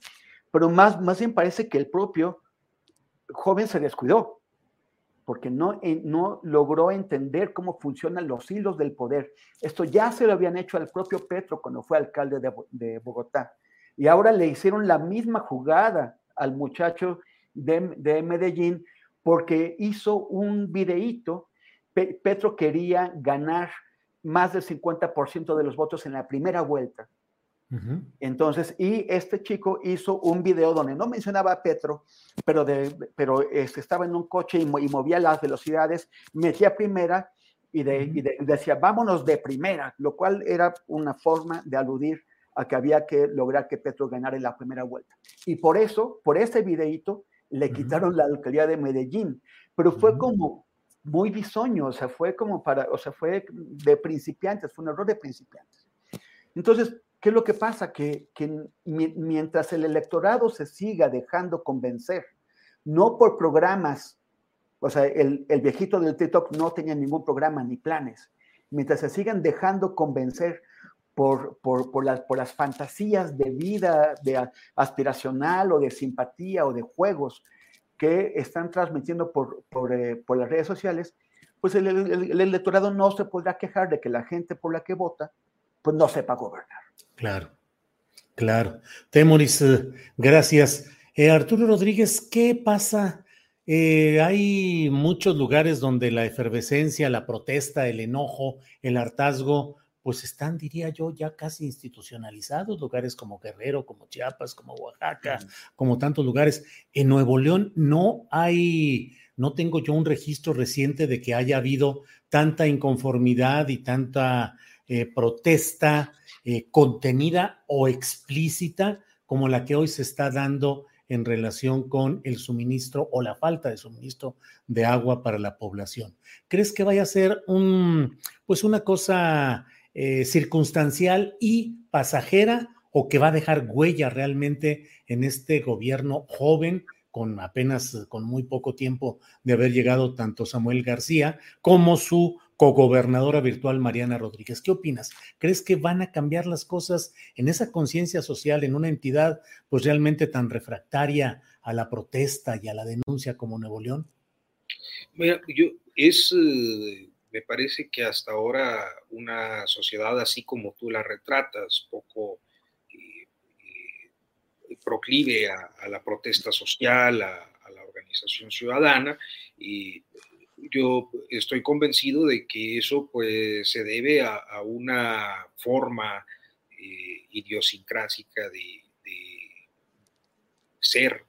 Pero más, más bien parece que el propio joven se descuidó, porque no, eh, no logró entender cómo funcionan los hilos del poder. Esto ya se lo habían hecho al propio Petro cuando fue alcalde de, de Bogotá. Y ahora le hicieron la misma jugada al muchacho de, de Medellín porque hizo un videíto. Petro quería ganar más del 50% de los votos en la primera vuelta. Entonces, y este chico hizo un video donde no mencionaba a Petro, pero, de, pero este, estaba en un coche y, movía las velocidades, metía primera y, de, decía, vámonos de primera, lo cual era una forma de aludir a que había que lograr que Petro ganara en la primera vuelta. Y por eso, por ese videito, le quitaron la alcaldía de Medellín, pero fue como muy bisoño, o sea, fue como para, o sea, fue de principiantes, fue un error de principiantes. Entonces, ¿qué es lo que pasa? Que, que mientras el electorado se siga dejando convencer, no por programas, o sea, el, el viejito del TikTok no tenía ningún programa ni planes, mientras se sigan dejando convencer por, por, por, las, por las fantasías de vida de aspiracional o de simpatía o de juegos que están transmitiendo por, por, eh, por las redes sociales, pues el, el, electorado no se podrá quejar de que la gente por la que vota, pues no sepa gobernar. Claro, claro. Temoris, eh, gracias. Eh, Arturo Rodríguez, ¿qué pasa? hay muchos lugares donde la efervescencia, la protesta, el enojo, el hartazgo, pues están, diría yo, ya casi institucionalizados, lugares como Guerrero, como Chiapas, como Oaxaca, como tantos lugares. En Nuevo León no hay, no tengo yo un registro reciente de que haya habido tanta inconformidad y tanta eh, protesta eh, contenida o explícita como la que hoy se está dando en relación con el suministro o la falta de suministro de agua para la población. ¿Crees que vaya a ser un, pues una cosa eh, circunstancial y pasajera o que va a dejar huella realmente en este gobierno joven con apenas, con muy poco tiempo de haber llegado tanto Samuel García como su cogobernadora virtual Mariana Rodríguez. ¿Qué opinas? ¿Crees que van a cambiar las cosas en esa conciencia social, en una entidad pues realmente tan refractaria a la protesta y a la denuncia como Nuevo León? Mira, yo es, eh, me parece que hasta ahora una sociedad así como tú la retratas, poco eh, eh, proclive a, la protesta social, a, la organización ciudadana, y yo estoy convencido de que eso pues se debe a, una forma idiosincrásica de, ser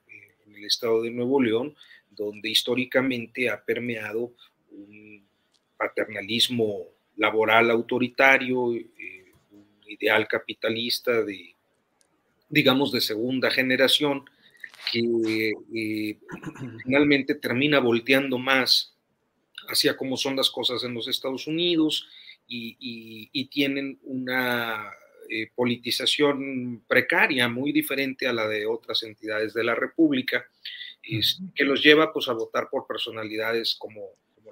en el estado de Nuevo León, donde históricamente ha permeado un paternalismo laboral autoritario, eh, un ideal capitalista de, digamos, de segunda generación, que eh, finalmente termina volteando más hacia cómo son las cosas en los Estados Unidos y, tienen una eh, politización precaria muy diferente a la de otras entidades de la República, que los lleva pues, a votar por personalidades como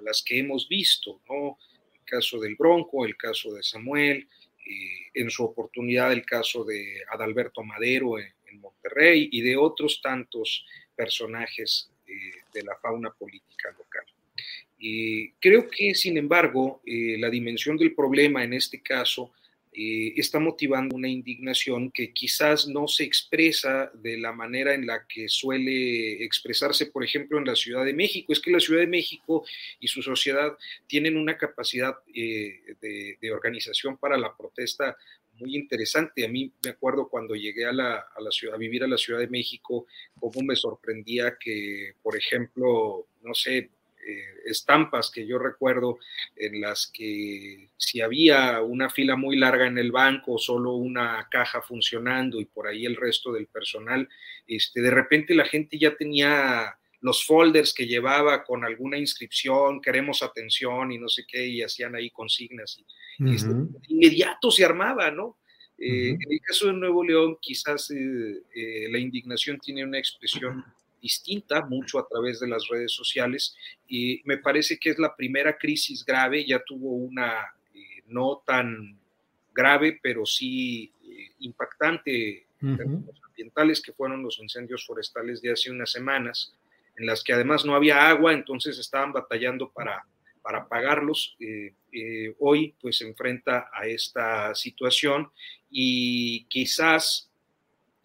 las que hemos visto, ¿no? El caso del Bronco, el caso de Samuel, eh, en su oportunidad el caso de Adalberto Madero en, Monterrey y de otros tantos personajes eh, de la fauna política local. Y creo que, sin embargo, eh, la dimensión del problema en este caso eh, está motivando una indignación que quizás no se expresa de la manera en la que suele expresarse, por ejemplo, en la Ciudad de México. Es que la Ciudad de México y su sociedad tienen una capacidad eh, de, organización para la protesta muy interesante. A mí me acuerdo cuando llegué a, la, a, la ciudad, a vivir a la Ciudad de México, cómo me sorprendía que, por ejemplo, no sé, eh, estampas que yo recuerdo en las que si había una fila muy larga en el banco, solo una caja funcionando y por ahí el resto del personal, este, de repente la gente ya tenía los folders que llevaba con alguna inscripción, queremos atención y no sé qué, y hacían ahí consignas. Y, este, inmediato se armaba, ¿no? Eh, en el caso de Nuevo León, quizás eh, la indignación tiene una expresión distinta, mucho a través de las redes sociales, y me parece que es la primera crisis grave, ya tuvo una eh, no tan grave, pero sí eh, impactante en términos ambientales, que fueron los incendios forestales de hace unas semanas, en las que además no había agua, entonces estaban batallando para, para pagarlos. Eh, hoy pues se enfrenta a esta situación y quizás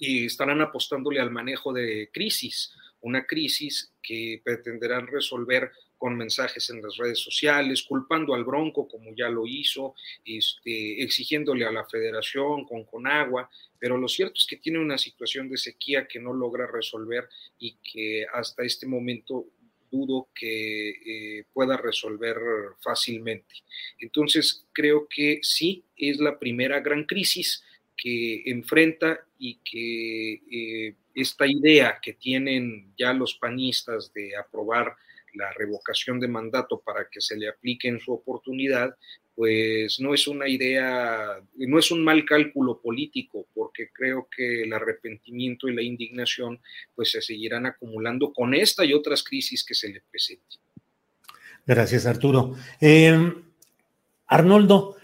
estarán apostándole al manejo de crisis una crisis que pretenderán resolver con mensajes en las redes sociales, culpando al Bronco como ya lo hizo, este, exigiéndole a la federación con Conagua, pero lo cierto es que tiene una situación de sequía que no logra resolver y que hasta este momento dudo que eh, pueda resolver fácilmente. Entonces, creo que sí, es la primera gran crisis que enfrenta y que eh, esta idea que tienen ya los panistas de aprobar la revocación de mandato para que se le aplique en su oportunidad, pues no es una idea, no es un mal cálculo político, porque creo que el arrepentimiento y la indignación pues se seguirán acumulando con esta y otras crisis que se le presenten. Gracias, Arturo. Eh, Arnoldo,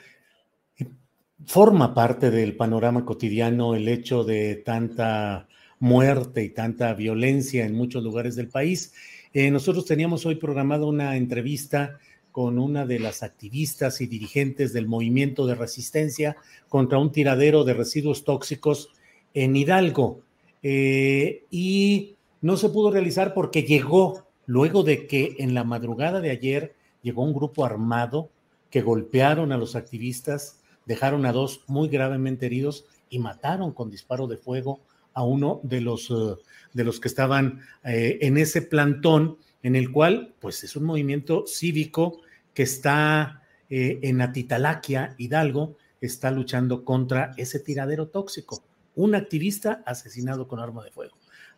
forma parte del panorama cotidiano el hecho de tanta muerte y tanta violencia en muchos lugares del país. Eh, nosotros teníamos hoy programada una entrevista con una de las activistas y dirigentes del movimiento de resistencia contra un tiradero de residuos tóxicos en Hidalgo. Eh, y no se pudo realizar porque llegó, luego de que en la madrugada de ayer llegó un grupo armado que golpearon a los activistas, dejaron a dos muy gravemente heridos y mataron con disparo de fuego a uno de los, eh, de los que estaban eh, en ese plantón, en el cual, pues es un movimiento cívico que está eh, en Atitalaquia, Hidalgo, está luchando contra ese tiradero tóxico. Un activista asesinado con arma de fuego.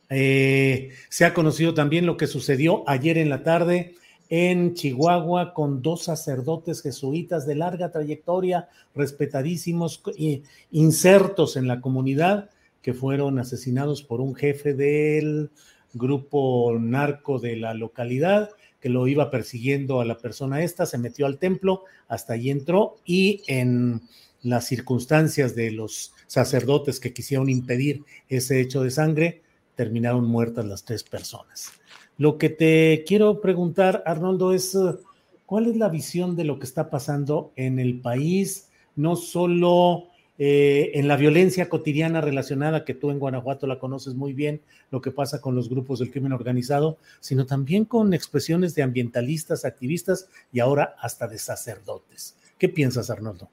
se ha conocido también lo que sucedió ayer en la tarde en Chihuahua con dos sacerdotes jesuitas de larga trayectoria, respetadísimos, insertos en la comunidad, que fueron asesinados por un jefe del grupo narco de la localidad que lo iba persiguiendo a la persona esta, se metió al templo, hasta allí entró y en las circunstancias de los sacerdotes que quisieron impedir ese hecho de sangre, terminaron muertas las tres personas. Lo que te quiero preguntar, Arnoldo, es cuál es la visión de lo que está pasando en el país, no solo eh, en la violencia cotidiana relacionada, que tú en Guanajuato la conoces muy bien, lo que pasa con los grupos del crimen organizado, sino también con expresiones de ambientalistas, activistas y ahora hasta de sacerdotes. ¿Qué piensas, Arnoldo?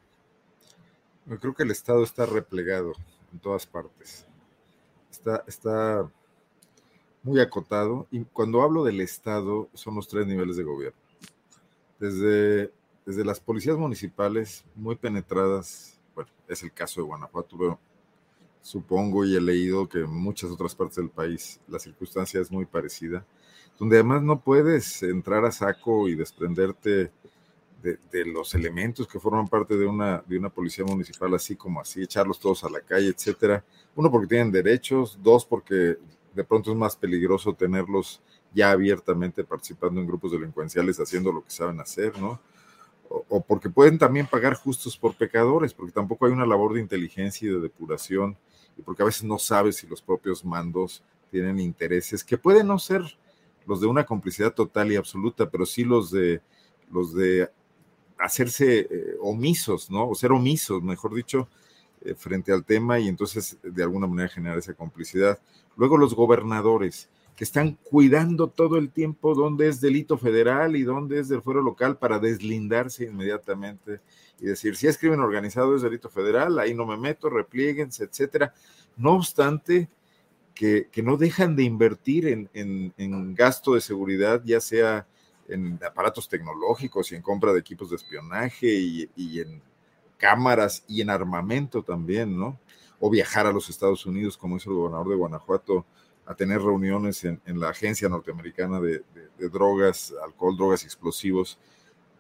Creo que el Estado está replegado en todas partes. Está, está muy acotado. Y cuando hablo del Estado, son los tres niveles de gobierno. Desde, desde las policías municipales, muy penetradas, bueno, es el caso de Guanajuato, pero supongo y he leído que en muchas otras partes del país la circunstancia es muy parecida, donde además no puedes entrar a saco y desprenderte de, los elementos que forman parte de una, de una policía municipal, así como así, echarlos todos a la calle, etcétera. Uno, porque tienen derechos, dos, porque de pronto es más peligroso tenerlos ya abiertamente participando en grupos delincuenciales, haciendo lo que saben hacer, ¿no? O, porque pueden también pagar justos por pecadores, porque tampoco hay una labor de inteligencia y de depuración, y porque a veces no sabes si los propios mandos tienen intereses que pueden no ser los de una complicidad total y absoluta, pero sí los de los de hacerse eh, omisos, ¿no? O ser omisos, mejor dicho, eh, frente al tema y entonces de alguna manera generar esa complicidad. Luego los gobernadores que están cuidando todo el tiempo dónde es delito federal y dónde es del fuero local para deslindarse inmediatamente y decir, si es crimen organizado es delito federal, ahí no me meto, replieguense, etcétera. No obstante, que, no dejan de invertir en, en gasto de seguridad, ya sea en aparatos tecnológicos y en compra de equipos de espionaje y, en cámaras y en armamento también, ¿no? O viajar a los Estados Unidos, como hizo el gobernador de Guanajuato, a tener reuniones en, la Agencia Norteamericana de, Drogas, Alcohol, Drogas y Explosivos,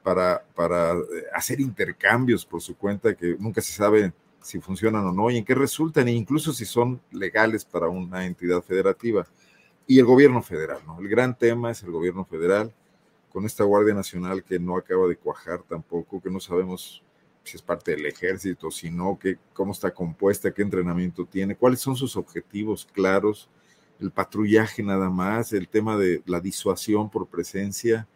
para, para eh, hacer intercambios por su cuenta que nunca se sabe si funcionan o no y en qué resultan, e incluso si son legales para una entidad federativa. Y el gobierno federal, ¿no? El gran tema es el gobierno federal con esta Guardia Nacional que no acaba de cuajar tampoco, que no sabemos si es parte del ejército, si no, que, cómo está compuesta, qué entrenamiento tiene, cuáles son sus objetivos claros, el patrullaje nada más, el tema de la disuasión por presencia.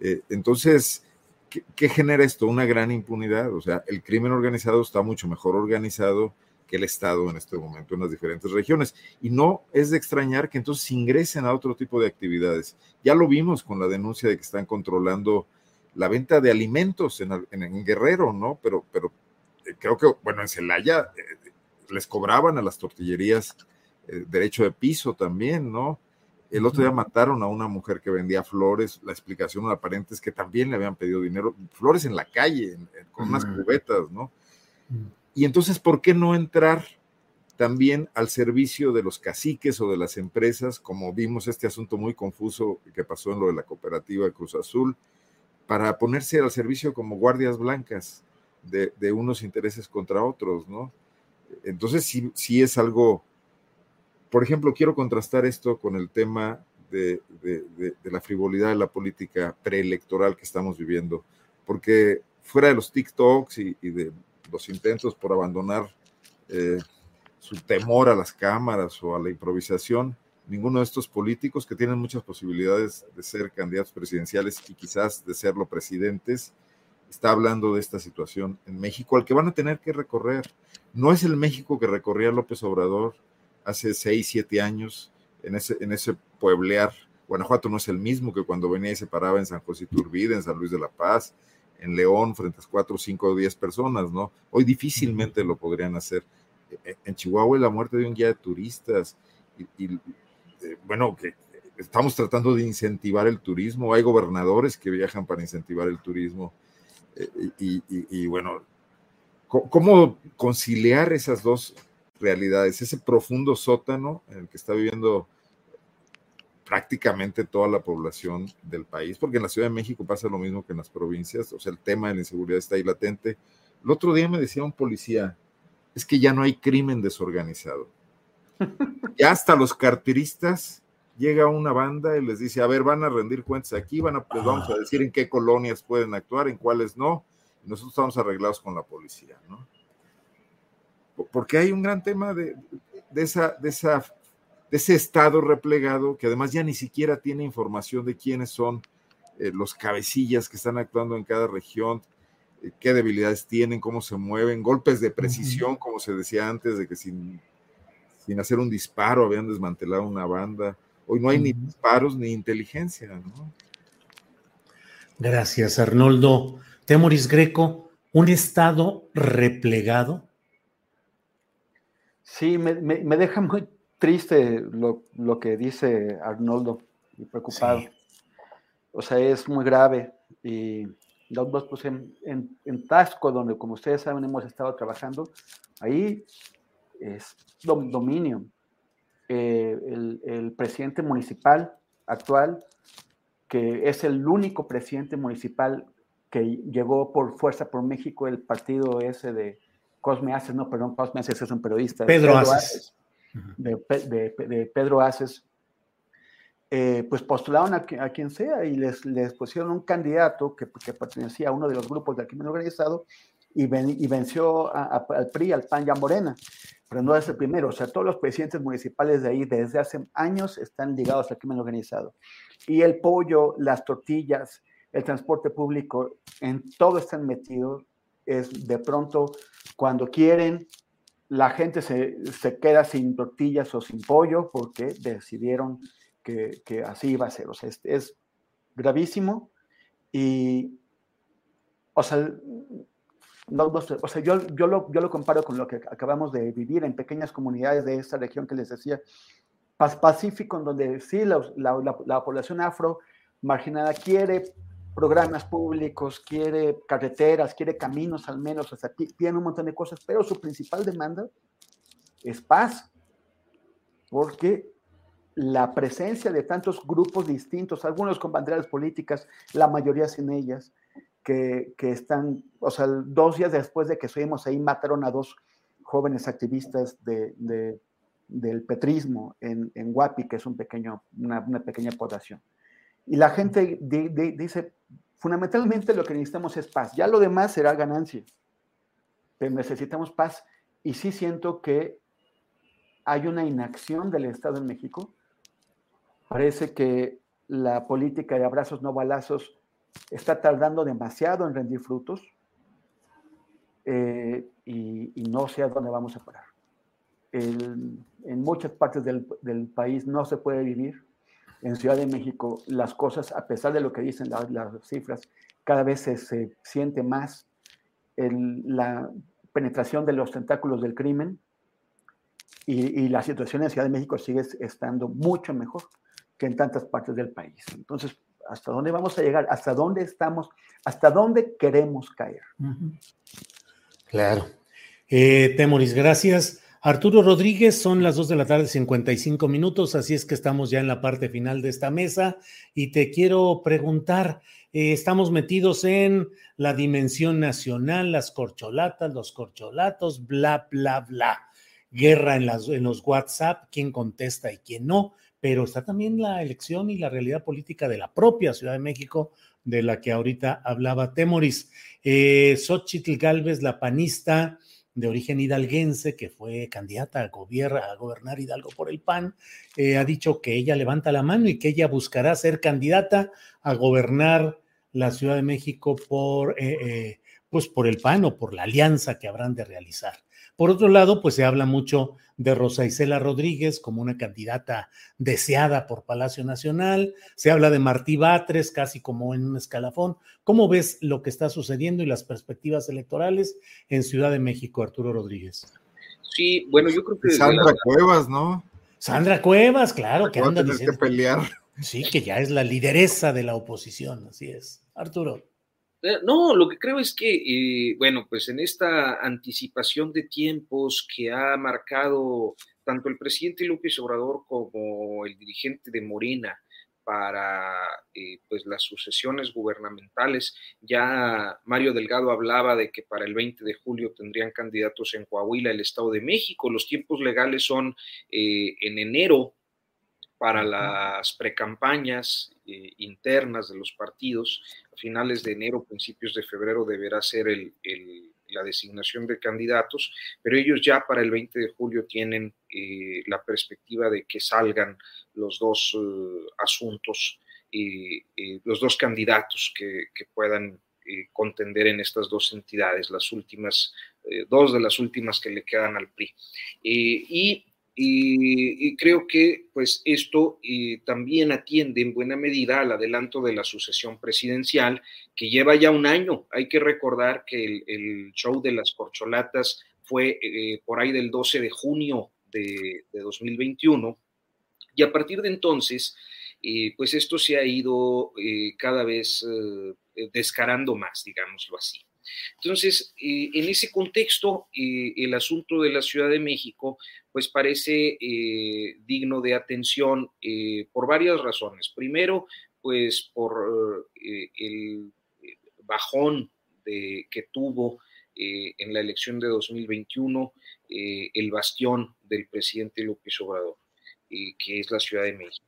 Eh, entonces, ¿qué, ¿qué, genera esto? Una gran impunidad. O sea, el crimen organizado está mucho mejor organizado que el Estado en este momento en las diferentes regiones. Y no es de extrañar que entonces ingresen a otro tipo de actividades. Ya lo vimos con la denuncia de que están controlando la venta de alimentos en, Guerrero, ¿no? Pero, pero eh, creo que, bueno, en Celaya eh, les cobraban a las tortillerías eh, derecho de piso también, ¿no? El otro día mataron a una mujer que vendía flores. La explicación aparente es que también le habían pedido dinero, flores en la calle, con unas cubetas, ¿no? Y entonces, ¿por qué no entrar también al servicio de los caciques o de las empresas, como vimos este asunto muy confuso que pasó en lo de la cooperativa Cruz Azul, para ponerse al servicio como guardias blancas de, unos intereses contra otros, ¿no? Entonces, sí, sí es algo, por ejemplo, quiero contrastar esto con el tema de, la frivolidad de la política preelectoral que estamos viviendo, porque fuera de los TikToks y, y de los intentos por abandonar eh, su temor a las cámaras o a la improvisación, ninguno de estos políticos que tienen muchas posibilidades de ser candidatos presidenciales y quizás de serlo presidentes, está hablando de esta situación en México, al que van a tener que recorrer. No es el México que recorría López Obrador hace seis, siete años en ese, en ese pueblear. Guanajuato no es el mismo que cuando venía y se paraba en San José Iturbide, en San Luis de la Paz, en León frente a cuatro, cinco o diez personas, ¿no? Hoy difícilmente lo podrían hacer. E, e, en Chihuahua la muerte de un guía de turistas y, bueno, que estamos tratando de incentivar el turismo. Hay gobernadores que viajan para incentivar el turismo. Eh, y, y, bueno, ¿cómo conciliar esas dos realidades? Ese profundo sótano en el que está viviendo prácticamente toda la población del país, porque en la Ciudad de México pasa lo mismo que en las provincias, o sea, el tema de la inseguridad está ahí latente. El otro día me decía un policía, es que ya no hay crimen desorganizado. Ya hasta los carteristas llega una banda y les dice, a ver, van a rendir cuentas aquí, van a, les vamos a decir en qué colonias pueden actuar, en cuáles no, y nosotros estamos arreglados con la policía, ¿no? Porque hay un gran tema de, esa, de, esa, de ese estado replegado que además ya ni siquiera tiene información de quiénes son eh, los cabecillas que están actuando en cada región, eh, qué debilidades tienen, cómo se mueven, golpes de precisión, como se decía antes, de que sin, sin hacer un disparo habían desmantelado una banda Hoy no hay ni disparos ni inteligencia, ¿no? Gracias, Arnoldo. Temoris Greco, un estado replegado. Sí, me, deja muy triste lo, que dice Arnoldo y preocupado. O sea, es muy grave. Y dos, pues en, en, Tasco, donde como ustedes saben hemos estado trabajando, ahí es dominio. Eh, el, presidente municipal actual, que es el único presidente municipal que llegó por fuerza por México, el partido ese de Cosme Aces, no, perdón, Cosme Aces es un periodista. Pedro, Aces. de, Pedro Aces. Eh, pues postularon a, quien sea y les, les pusieron un candidato que, que, pertenecía a uno de los grupos del crimen organizado y, y venció al PRI, al PAN y a Morena no es el primero. O sea, todos los presidentes municipales de ahí desde hace años están ligados al crimen organizado. Y el pollo, las tortillas, el transporte público, en todo están metidos. Es de pronto, cuando quieren, la gente se, se queda sin tortillas o sin pollo porque decidieron que, que así iba a ser. O sea, es, es gravísimo. Y, o sea, no, o sea, yo, yo, lo, yo lo comparo con lo que acabamos de vivir en pequeñas comunidades de esta región que les decía, Pacífico, en donde sí la, la, la, población afro marginada quiere programas públicos, quiere carreteras, quiere caminos al menos, o sea, tiene un montón de cosas, pero su principal demanda es paz, porque la presencia de tantos grupos distintos, algunos con banderas políticas, la mayoría sin ellas, que, están, o sea, dos días después de que estuvimos ahí, mataron a dos jóvenes activistas de, del petrismo en, en Guapi, que es un pequeño, una, pequeña población. Y la gente dice, fundamentalmente lo que necesitamos es paz, ya lo demás será ganancia, pero necesitamos paz. Y sí siento que hay una inacción del Estado en México. Parece que la política de abrazos no balazos está tardando demasiado en rendir frutos eh, y, no sé a dónde vamos a parar. en muchas partes del, país no se puede vivir. En Ciudad de México las cosas, a pesar de lo que dicen las, cifras, cada vez se, siente más la penetración de los tentáculos del crimen y, y, la situación en Ciudad de México sigue estando mucho mejor que en tantas partes del país. Entonces, hasta dónde vamos a llegar, hasta dónde estamos, hasta dónde queremos caer. Claro. Eh, Temoris, gracias. Arturo Rodríguez, son las 2 de la tarde, 55 minutos, así es que estamos ya en la parte final de esta mesa y te quiero preguntar, eh, estamos metidos en la dimensión nacional, las corcholatas, los corcholatos, bla, bla, bla. Guerra en, las, en los WhatsApp, quién contesta y quién no pero está también la elección y la realidad política de la propia Ciudad de México, de la que ahorita hablaba Temoris. Eh, Xochitl Galvez, la panista de origen hidalguense, que fue candidata a, gobernar Hidalgo por el PAN, eh, ha dicho que ella levanta la mano y que ella buscará ser candidata a gobernar la Ciudad de México por, eh, eh, pues por el PAN o por la alianza que habrán de realizar. Por otro lado, pues se habla mucho de Rosa Isela Rodríguez como una candidata deseada por Palacio Nacional, se habla de Martí Batres casi como en un escalafón. ¿Cómo ves lo que está sucediendo y las perspectivas electorales en Ciudad de México, Arturo Rodríguez? Sí, bueno, yo creo que... Sandra Cuevas, ¿no? Sandra Cuevas, claro, que anda diciendo... que pelear. Sí, que ya es la lideresa de la oposición, así es. Arturo. Eh, no, lo que creo es que, eh, bueno, pues en esta anticipación de tiempos que ha marcado tanto el presidente López Obrador como el dirigente de Morena para eh, pues las sucesiones gubernamentales, ya Mario Delgado hablaba de que para el 20 de julio tendrían candidatos en Coahuila, el Estado de México, los tiempos legales son en enero para las precampañas eh, internas de los partidos. Finales de enero, principios de febrero deberá ser la designación de candidatos, pero ellos ya para el 20 de julio tienen eh, la perspectiva de que salgan los dos eh, asuntos, los dos candidatos que, que puedan contender en estas dos entidades, las últimas, dos de las últimas que le quedan al PRI. y y, creo que pues esto eh, también atiende en buena medida al adelanto de la sucesión presidencial que lleva ya un año. Hay que recordar que el, show de las corcholatas fue eh, por ahí del 12 de junio de, 2021 y a partir de entonces eh, pues esto se ha ido cada vez descarando más, digámoslo así. Entonces, eh, en ese contexto, eh, el asunto de la Ciudad de México, pues parece eh, digno de atención por varias razones. Primero, pues por el bajón de, que tuvo en la elección de 2021 el bastión del presidente López Obrador, que es la Ciudad de México.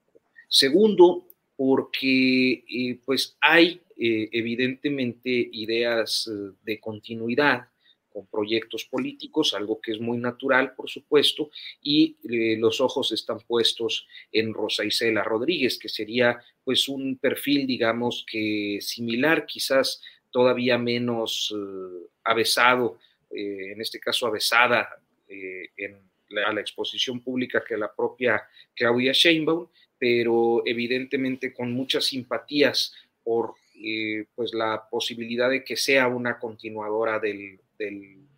Segundo, porque pues hay eh, evidentemente ideas eh, de continuidad con proyectos políticos, algo que es muy natural, por supuesto, y eh, los ojos están puestos en Rosa Isela Rodríguez, que sería pues un perfil, digamos que similar, quizás todavía menos avesado, en este caso avesada en a la exposición pública que la propia Claudia Sheinbaum, pero evidentemente con muchas simpatías por eh, pues la posibilidad de que sea una continuadora del,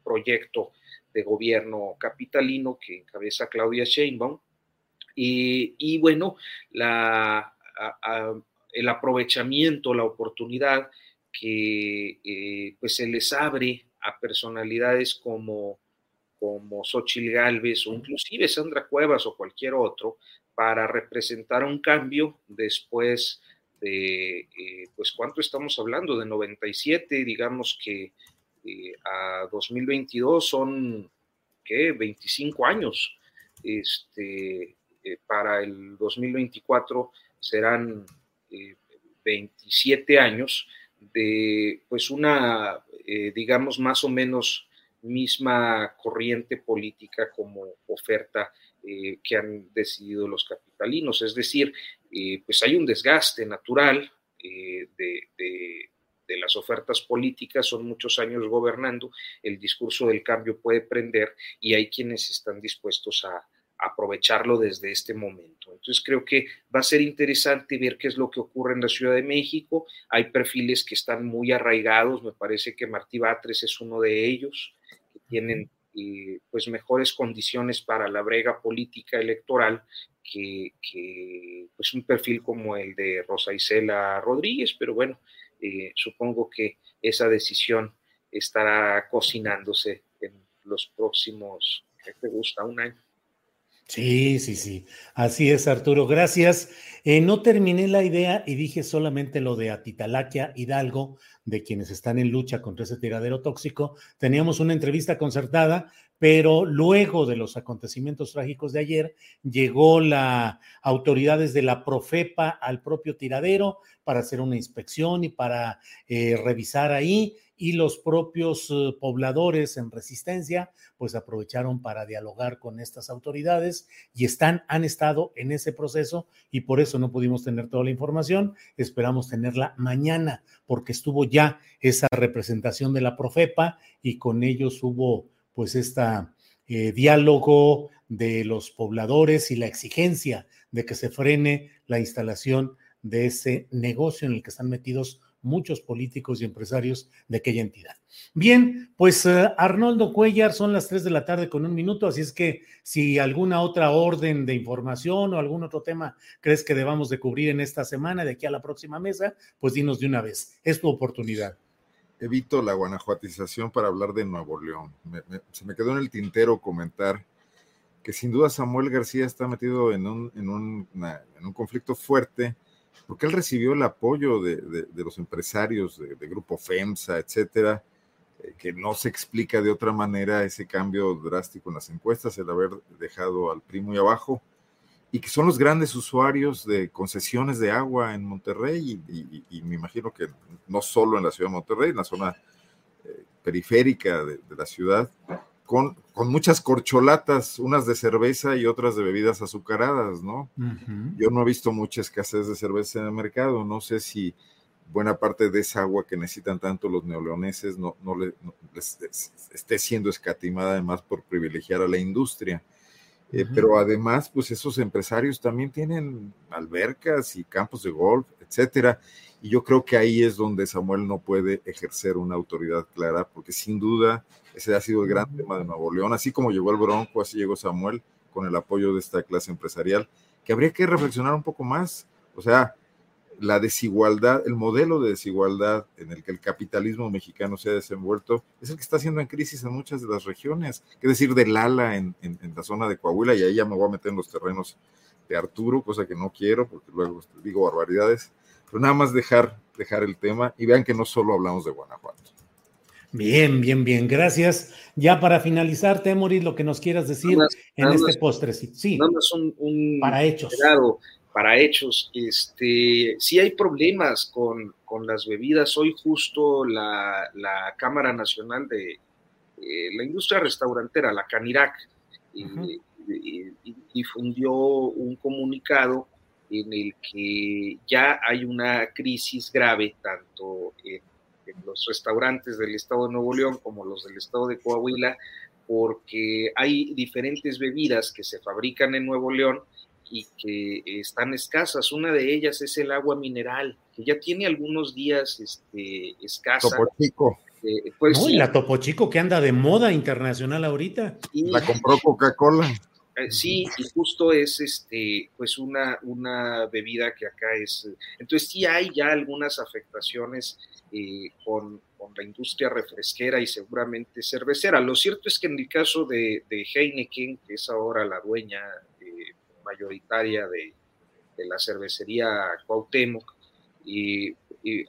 proyecto de gobierno capitalino que encabeza Claudia Sheinbaum. Y, bueno, la, el aprovechamiento, la oportunidad que eh, pues se les abre a personalidades como, como Xochitl Galvez o inclusive Sandra Cuevas o cualquier otro para representar un cambio después de, eh, pues, ¿cuánto estamos hablando? De 97, digamos que eh, a 2022 son, ¿qué? 25 años. Este, eh, para el 2024 serán 27 años de, pues, una, digamos, más o menos misma corriente política como oferta que han decidido los capitalinos. Es decir, eh, pues hay un desgaste natural eh, de, las ofertas políticas, son muchos años gobernando, el discurso del cambio puede prender y hay quienes están dispuestos a, aprovecharlo desde este momento. Entonces creo que va a ser interesante ver qué es lo que ocurre en la Ciudad de México. Hay perfiles que están muy arraigados, me parece que Martí Batres es uno de ellos, que tienen pues mejores condiciones para la brega política electoral que, pues un perfil como el de Rosa Isela Rodríguez, pero bueno, eh, supongo que esa decisión estará cocinándose en los próximos, ¿qué te gusta? Un año. Sí, sí, sí. Así es, Arturo. Gracias. Eh, no terminé la idea y dije solamente lo de Atitalaquia Hidalgo, de quienes están en lucha contra ese tiradero tóxico. Teníamos una entrevista concertada, pero luego de los acontecimientos trágicos de ayer, llegó la autoridades de la Profepa al propio tiradero para hacer una inspección y para eh, revisar ahí y los propios eh, pobladores en resistencia pues aprovecharon para dialogar con estas autoridades y están han estado en ese proceso y por eso no pudimos tener toda la información, esperamos tenerla mañana porque estuvo ya esa representación de la Profepa y con ellos hubo pues este diálogo de los pobladores y la exigencia de que se frene la instalación de ese negocio en el que están metidos muchos políticos y empresarios de aquella entidad. Bien, pues eh, Arnoldo Cuellar, son las 3 de la tarde con un minuto, así es que si alguna otra orden de información o algún otro tema crees que debamos de cubrir en esta semana, de aquí a la próxima mesa, pues dinos de una vez, es tu oportunidad. Evito la guanajuatización para hablar de Nuevo León. se me quedó en el tintero comentar que sin duda Samuel García está metido en un, en un conflicto fuerte porque él recibió el apoyo de, los empresarios de, Grupo FEMSA, etcétera, eh, que no se explica de otra manera ese cambio drástico en las encuestas, el haber dejado al PRI muy abajo. y que son los grandes usuarios de concesiones de agua en Monterrey y, me imagino que no solo en la ciudad de Monterrey, en la zona eh, periférica de, la ciudad, con, con, muchas corcholatas, unas de cerveza y otras de bebidas azucaradas, ¿no? Yo no he visto mucha escasez de cerveza en el mercado, no sé si buena parte de esa agua que necesitan tanto los neoleoneses no, no, les, esté siendo escatimada además por privilegiar a la industria. Eh, pero además, pues esos empresarios también tienen albercas y campos de golf, etcétera. Y yo creo que ahí es donde Samuel no puede ejercer una autoridad clara, porque sin duda ese ha sido el gran tema de Nuevo León. Así como llegó el Bronco, así llegó Samuel con el apoyo de esta clase empresarial, que habría que reflexionar un poco más. O sea, la desigualdad, el modelo de desigualdad en el que el capitalismo mexicano se ha desenvuelto, es el que está haciendo en crisis en muchas de las regiones, es decir, de Lala en, en, la zona de Coahuila, y ahí ya me voy a meter en los terrenos de Arturo, cosa que no quiero, porque luego digo barbaridades, pero nada más dejar, dejar el tema y vean que no solo hablamos de Guanajuato. Bien, bien, bien, gracias. Ya para finalizar, Temoris, lo que nos quieras decir en este postre. Sí, nada más un, para hechos para hechos. Este, sí hay problemas con, las bebidas. Hoy justo la, Cámara Nacional de eh, la Industria Restaurantera, la CANIRAC, eh, difundió un comunicado en el que ya hay una crisis grave, tanto en, en los restaurantes del Estado de Nuevo León como los del Estado de Coahuila, porque hay diferentes bebidas que se fabrican en Nuevo León y que están escasas. Una de ellas es el agua mineral, que ya tiene algunos días este, escasa. Topo Chico. Eh, pues, la Topo Chico que anda de moda internacional ahorita. la compró Coca-Cola. Eh, sí, y justo es este, pues una, una bebida que acá es. Entonces sí hay ya algunas afectaciones eh, con, con, la industria refresquera y seguramente cervecera. Lo cierto es que en el caso de, de Heineken, que es ahora la dueña mayoritaria de, la cervecería Cuauhtémoc y,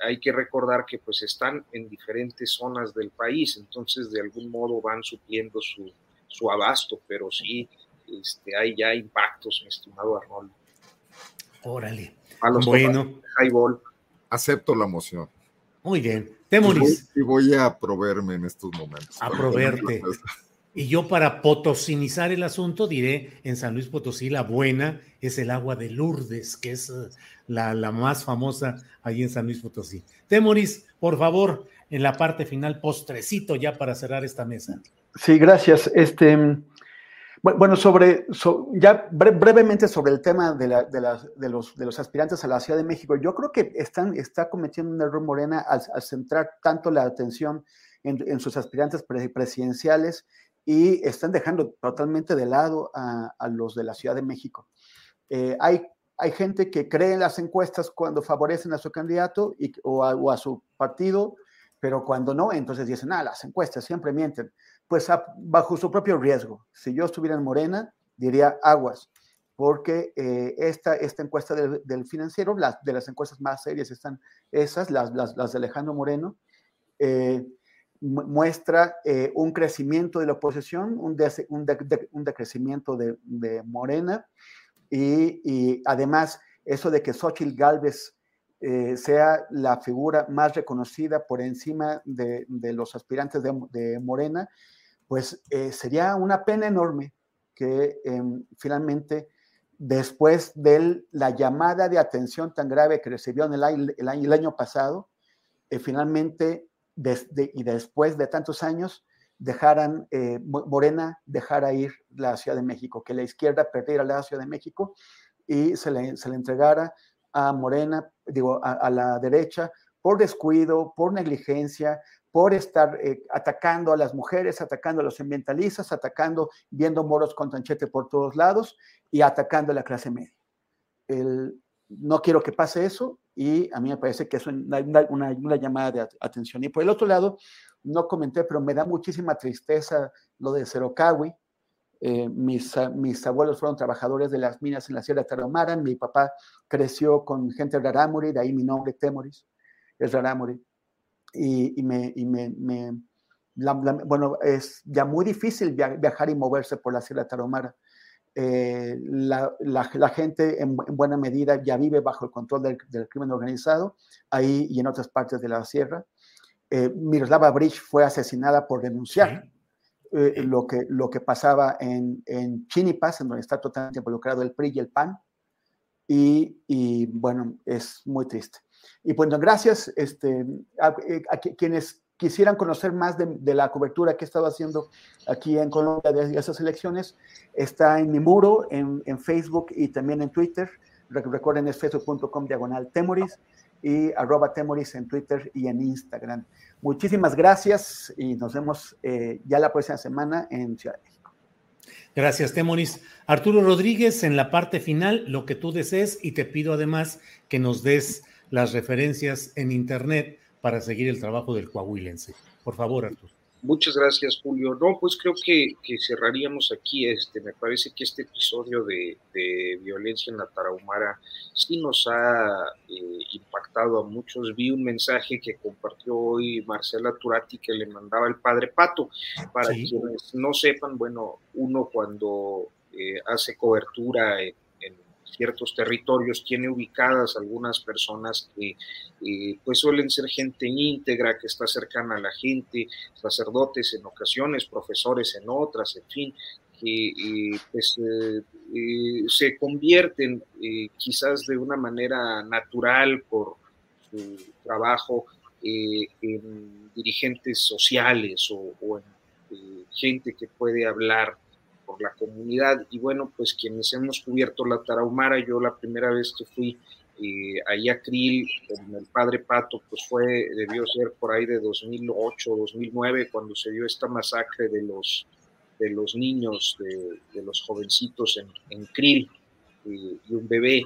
hay que recordar que pues están en diferentes zonas del país, entonces de algún modo van supliendo su, su abasto, pero sí este, hay ya impactos, mi estimado Arnold. Órale. bueno, acepto la moción. Muy bien. Temoris. Y voy, a proveerme en estos momentos. A proverte. Y yo para potosinizar el asunto diré, en San Luis Potosí la buena es el agua de Lourdes, que es eh, la, más famosa allí en San Luis Potosí. Temoris, por favor, en la parte final, postrecito ya para cerrar esta mesa. Sí, gracias. Este, bueno, sobre, ya brevemente sobre el tema de, de, los, de, los, aspirantes a la Ciudad de México, yo creo que están, está cometiendo un error Morena al, centrar tanto la atención en, sus aspirantes presidenciales y están dejando totalmente de lado a, los de la Ciudad de México. Eh, hay, hay gente que cree en las encuestas cuando favorecen a su candidato y, o, a, su partido, pero cuando no, entonces dicen, ah, las encuestas siempre mienten. Pues bajo su propio riesgo. Si yo estuviera en Morena, diría aguas, porque eh, esta, esta encuesta del, financiero, las, de las encuestas más serias están esas, las, las, de Alejandro Moreno, eh, muestra eh, un crecimiento de la oposición, un, un, decrecimiento de, Morena y, además eso de que Xochitl Galvez sea la figura más reconocida por encima de, los aspirantes de, Morena, pues eh, sería una pena enorme que em, finalmente después de la llamada de atención tan grave que recibió en el año, el año pasado, finalmente y después de tantos años dejaran, eh, Morena dejara ir la Ciudad de México, que la izquierda perdiera la Ciudad de México y se le, se le entregara a Morena, digo, a, la derecha, por descuido, por negligencia, por estar eh, atacando a las mujeres, atacando a los ambientalistas, atacando, viendo moros con tanchete por todos lados y atacando a la clase media. El, no quiero que pase eso y a mí me parece que es una, una, llamada de atención. Y por el otro lado, no comenté, pero me da muchísima tristeza lo de Cerocawi. Eh, mis, mis abuelos fueron trabajadores de las minas en la Sierra Tarahumara. Mi papá creció con gente de Rarámuri, de ahí mi nombre, Temoris, es Rarámuri. Y, y, me, y me, bueno, es ya muy difícil viajar y moverse por la Sierra Tarahumara. eh, la, gente en, buena medida ya vive bajo el control del, crimen organizado, ahí y en otras partes de la sierra. Eh, Miroslava Bridge fue asesinada por denunciar eh, lo, que, lo que pasaba en, en Chinipas, en donde está totalmente involucrado el PRI y el PAN. Y, bueno, es muy triste. Y bueno, gracias este, a, a quienes quisieran conocer más de, la cobertura que he estado haciendo aquí en Colombia de esas elecciones, está en mi muro, en, Facebook y también en Twitter. Recuerden, es facebook.com diagonal temoris y arroba temoris en Twitter y en Instagram. Muchísimas gracias y nos vemos eh, ya la próxima semana en Ciudad de México. Gracias, Temoris. Arturo Rodríguez, en la parte final, lo que tú desees y te pido además que nos des las referencias en Internet para seguir el trabajo del coahuilense. Por favor, Arturo. Muchas gracias, Julio. No, pues creo que, cerraríamos aquí. Este, me parece que este episodio de, violencia en la Tarahumara sí nos ha eh, impactado a muchos. Vi un mensaje que compartió hoy Marcela Turati que le mandaba el padre Pato. Para quienes no sepan, bueno, uno cuando eh, hace cobertura en ciertos territorios, tiene ubicadas algunas personas que eh, pues suelen ser gente íntegra, que está cercana a la gente, sacerdotes en ocasiones, profesores en otras, en fin, que eh, pues eh, se convierten quizás de una manera natural por su trabajo en dirigentes sociales o, o en gente que puede hablar por la comunidad. Y bueno, pues quienes hemos cubierto la Tarahumara, yo la primera vez que fui eh, ahí a Krill con el padre Pato, pues fue, debió ser por ahí de 2008, 2009, cuando se dio esta masacre de los, de los niños, de, los jovencitos en, en Krill eh, y un bebé.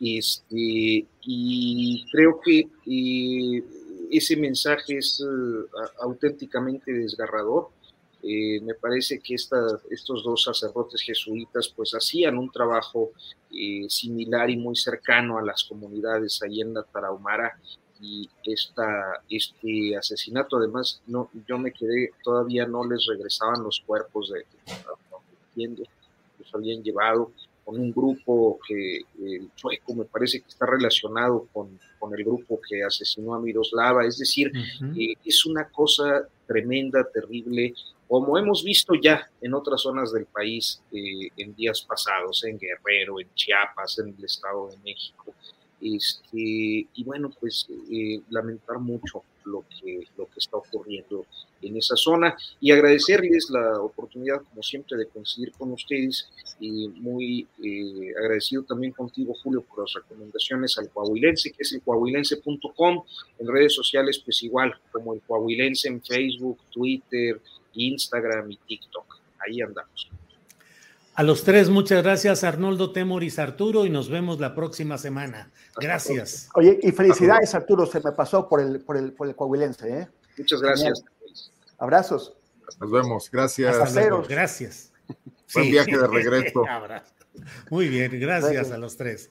Este, y creo que eh, ese mensaje es auténticamente desgarrador eh, me parece que estos dos sacerdotes jesuitas pues hacían un trabajo eh, similar y muy cercano a las comunidades ahí en la Tarahumara. Y esta, este asesinato además no, yo me quedé, todavía no les regresaban los cuerpos de, los habían llevado con un grupo que el sueco me parece que está relacionado con, con el grupo que asesinó a Miroslava, es decir, eh, es una cosa tremenda, terrible, como hemos visto ya en otras zonas del país eh, en días pasados, en Guerrero, en Chiapas, en el Estado de México. Este, y bueno, pues eh, lamentar mucho lo que, lo que está ocurriendo en esa zona y agradecerles la oportunidad, como siempre, de coincidir con ustedes y muy eh, agradecido también contigo, Julio, por las recomendaciones al Coahuilense, que es el coahuilense.com, en redes sociales, pues igual, como el Coahuilense en Facebook, Twitter, Instagram y TikTok. Ahí andamos. A los tres, muchas gracias, Arnoldo Temoris, Arturo, y nos vemos la próxima semana. Gracias. Oye, y felicidades, Arturo, se me pasó por el, por el, por el Coahuilense. ¿eh? Muchas gracias. Abrazos. Nos vemos, gracias. Gracias. Buen viaje de regreso. Muy bien, gracias a los tres.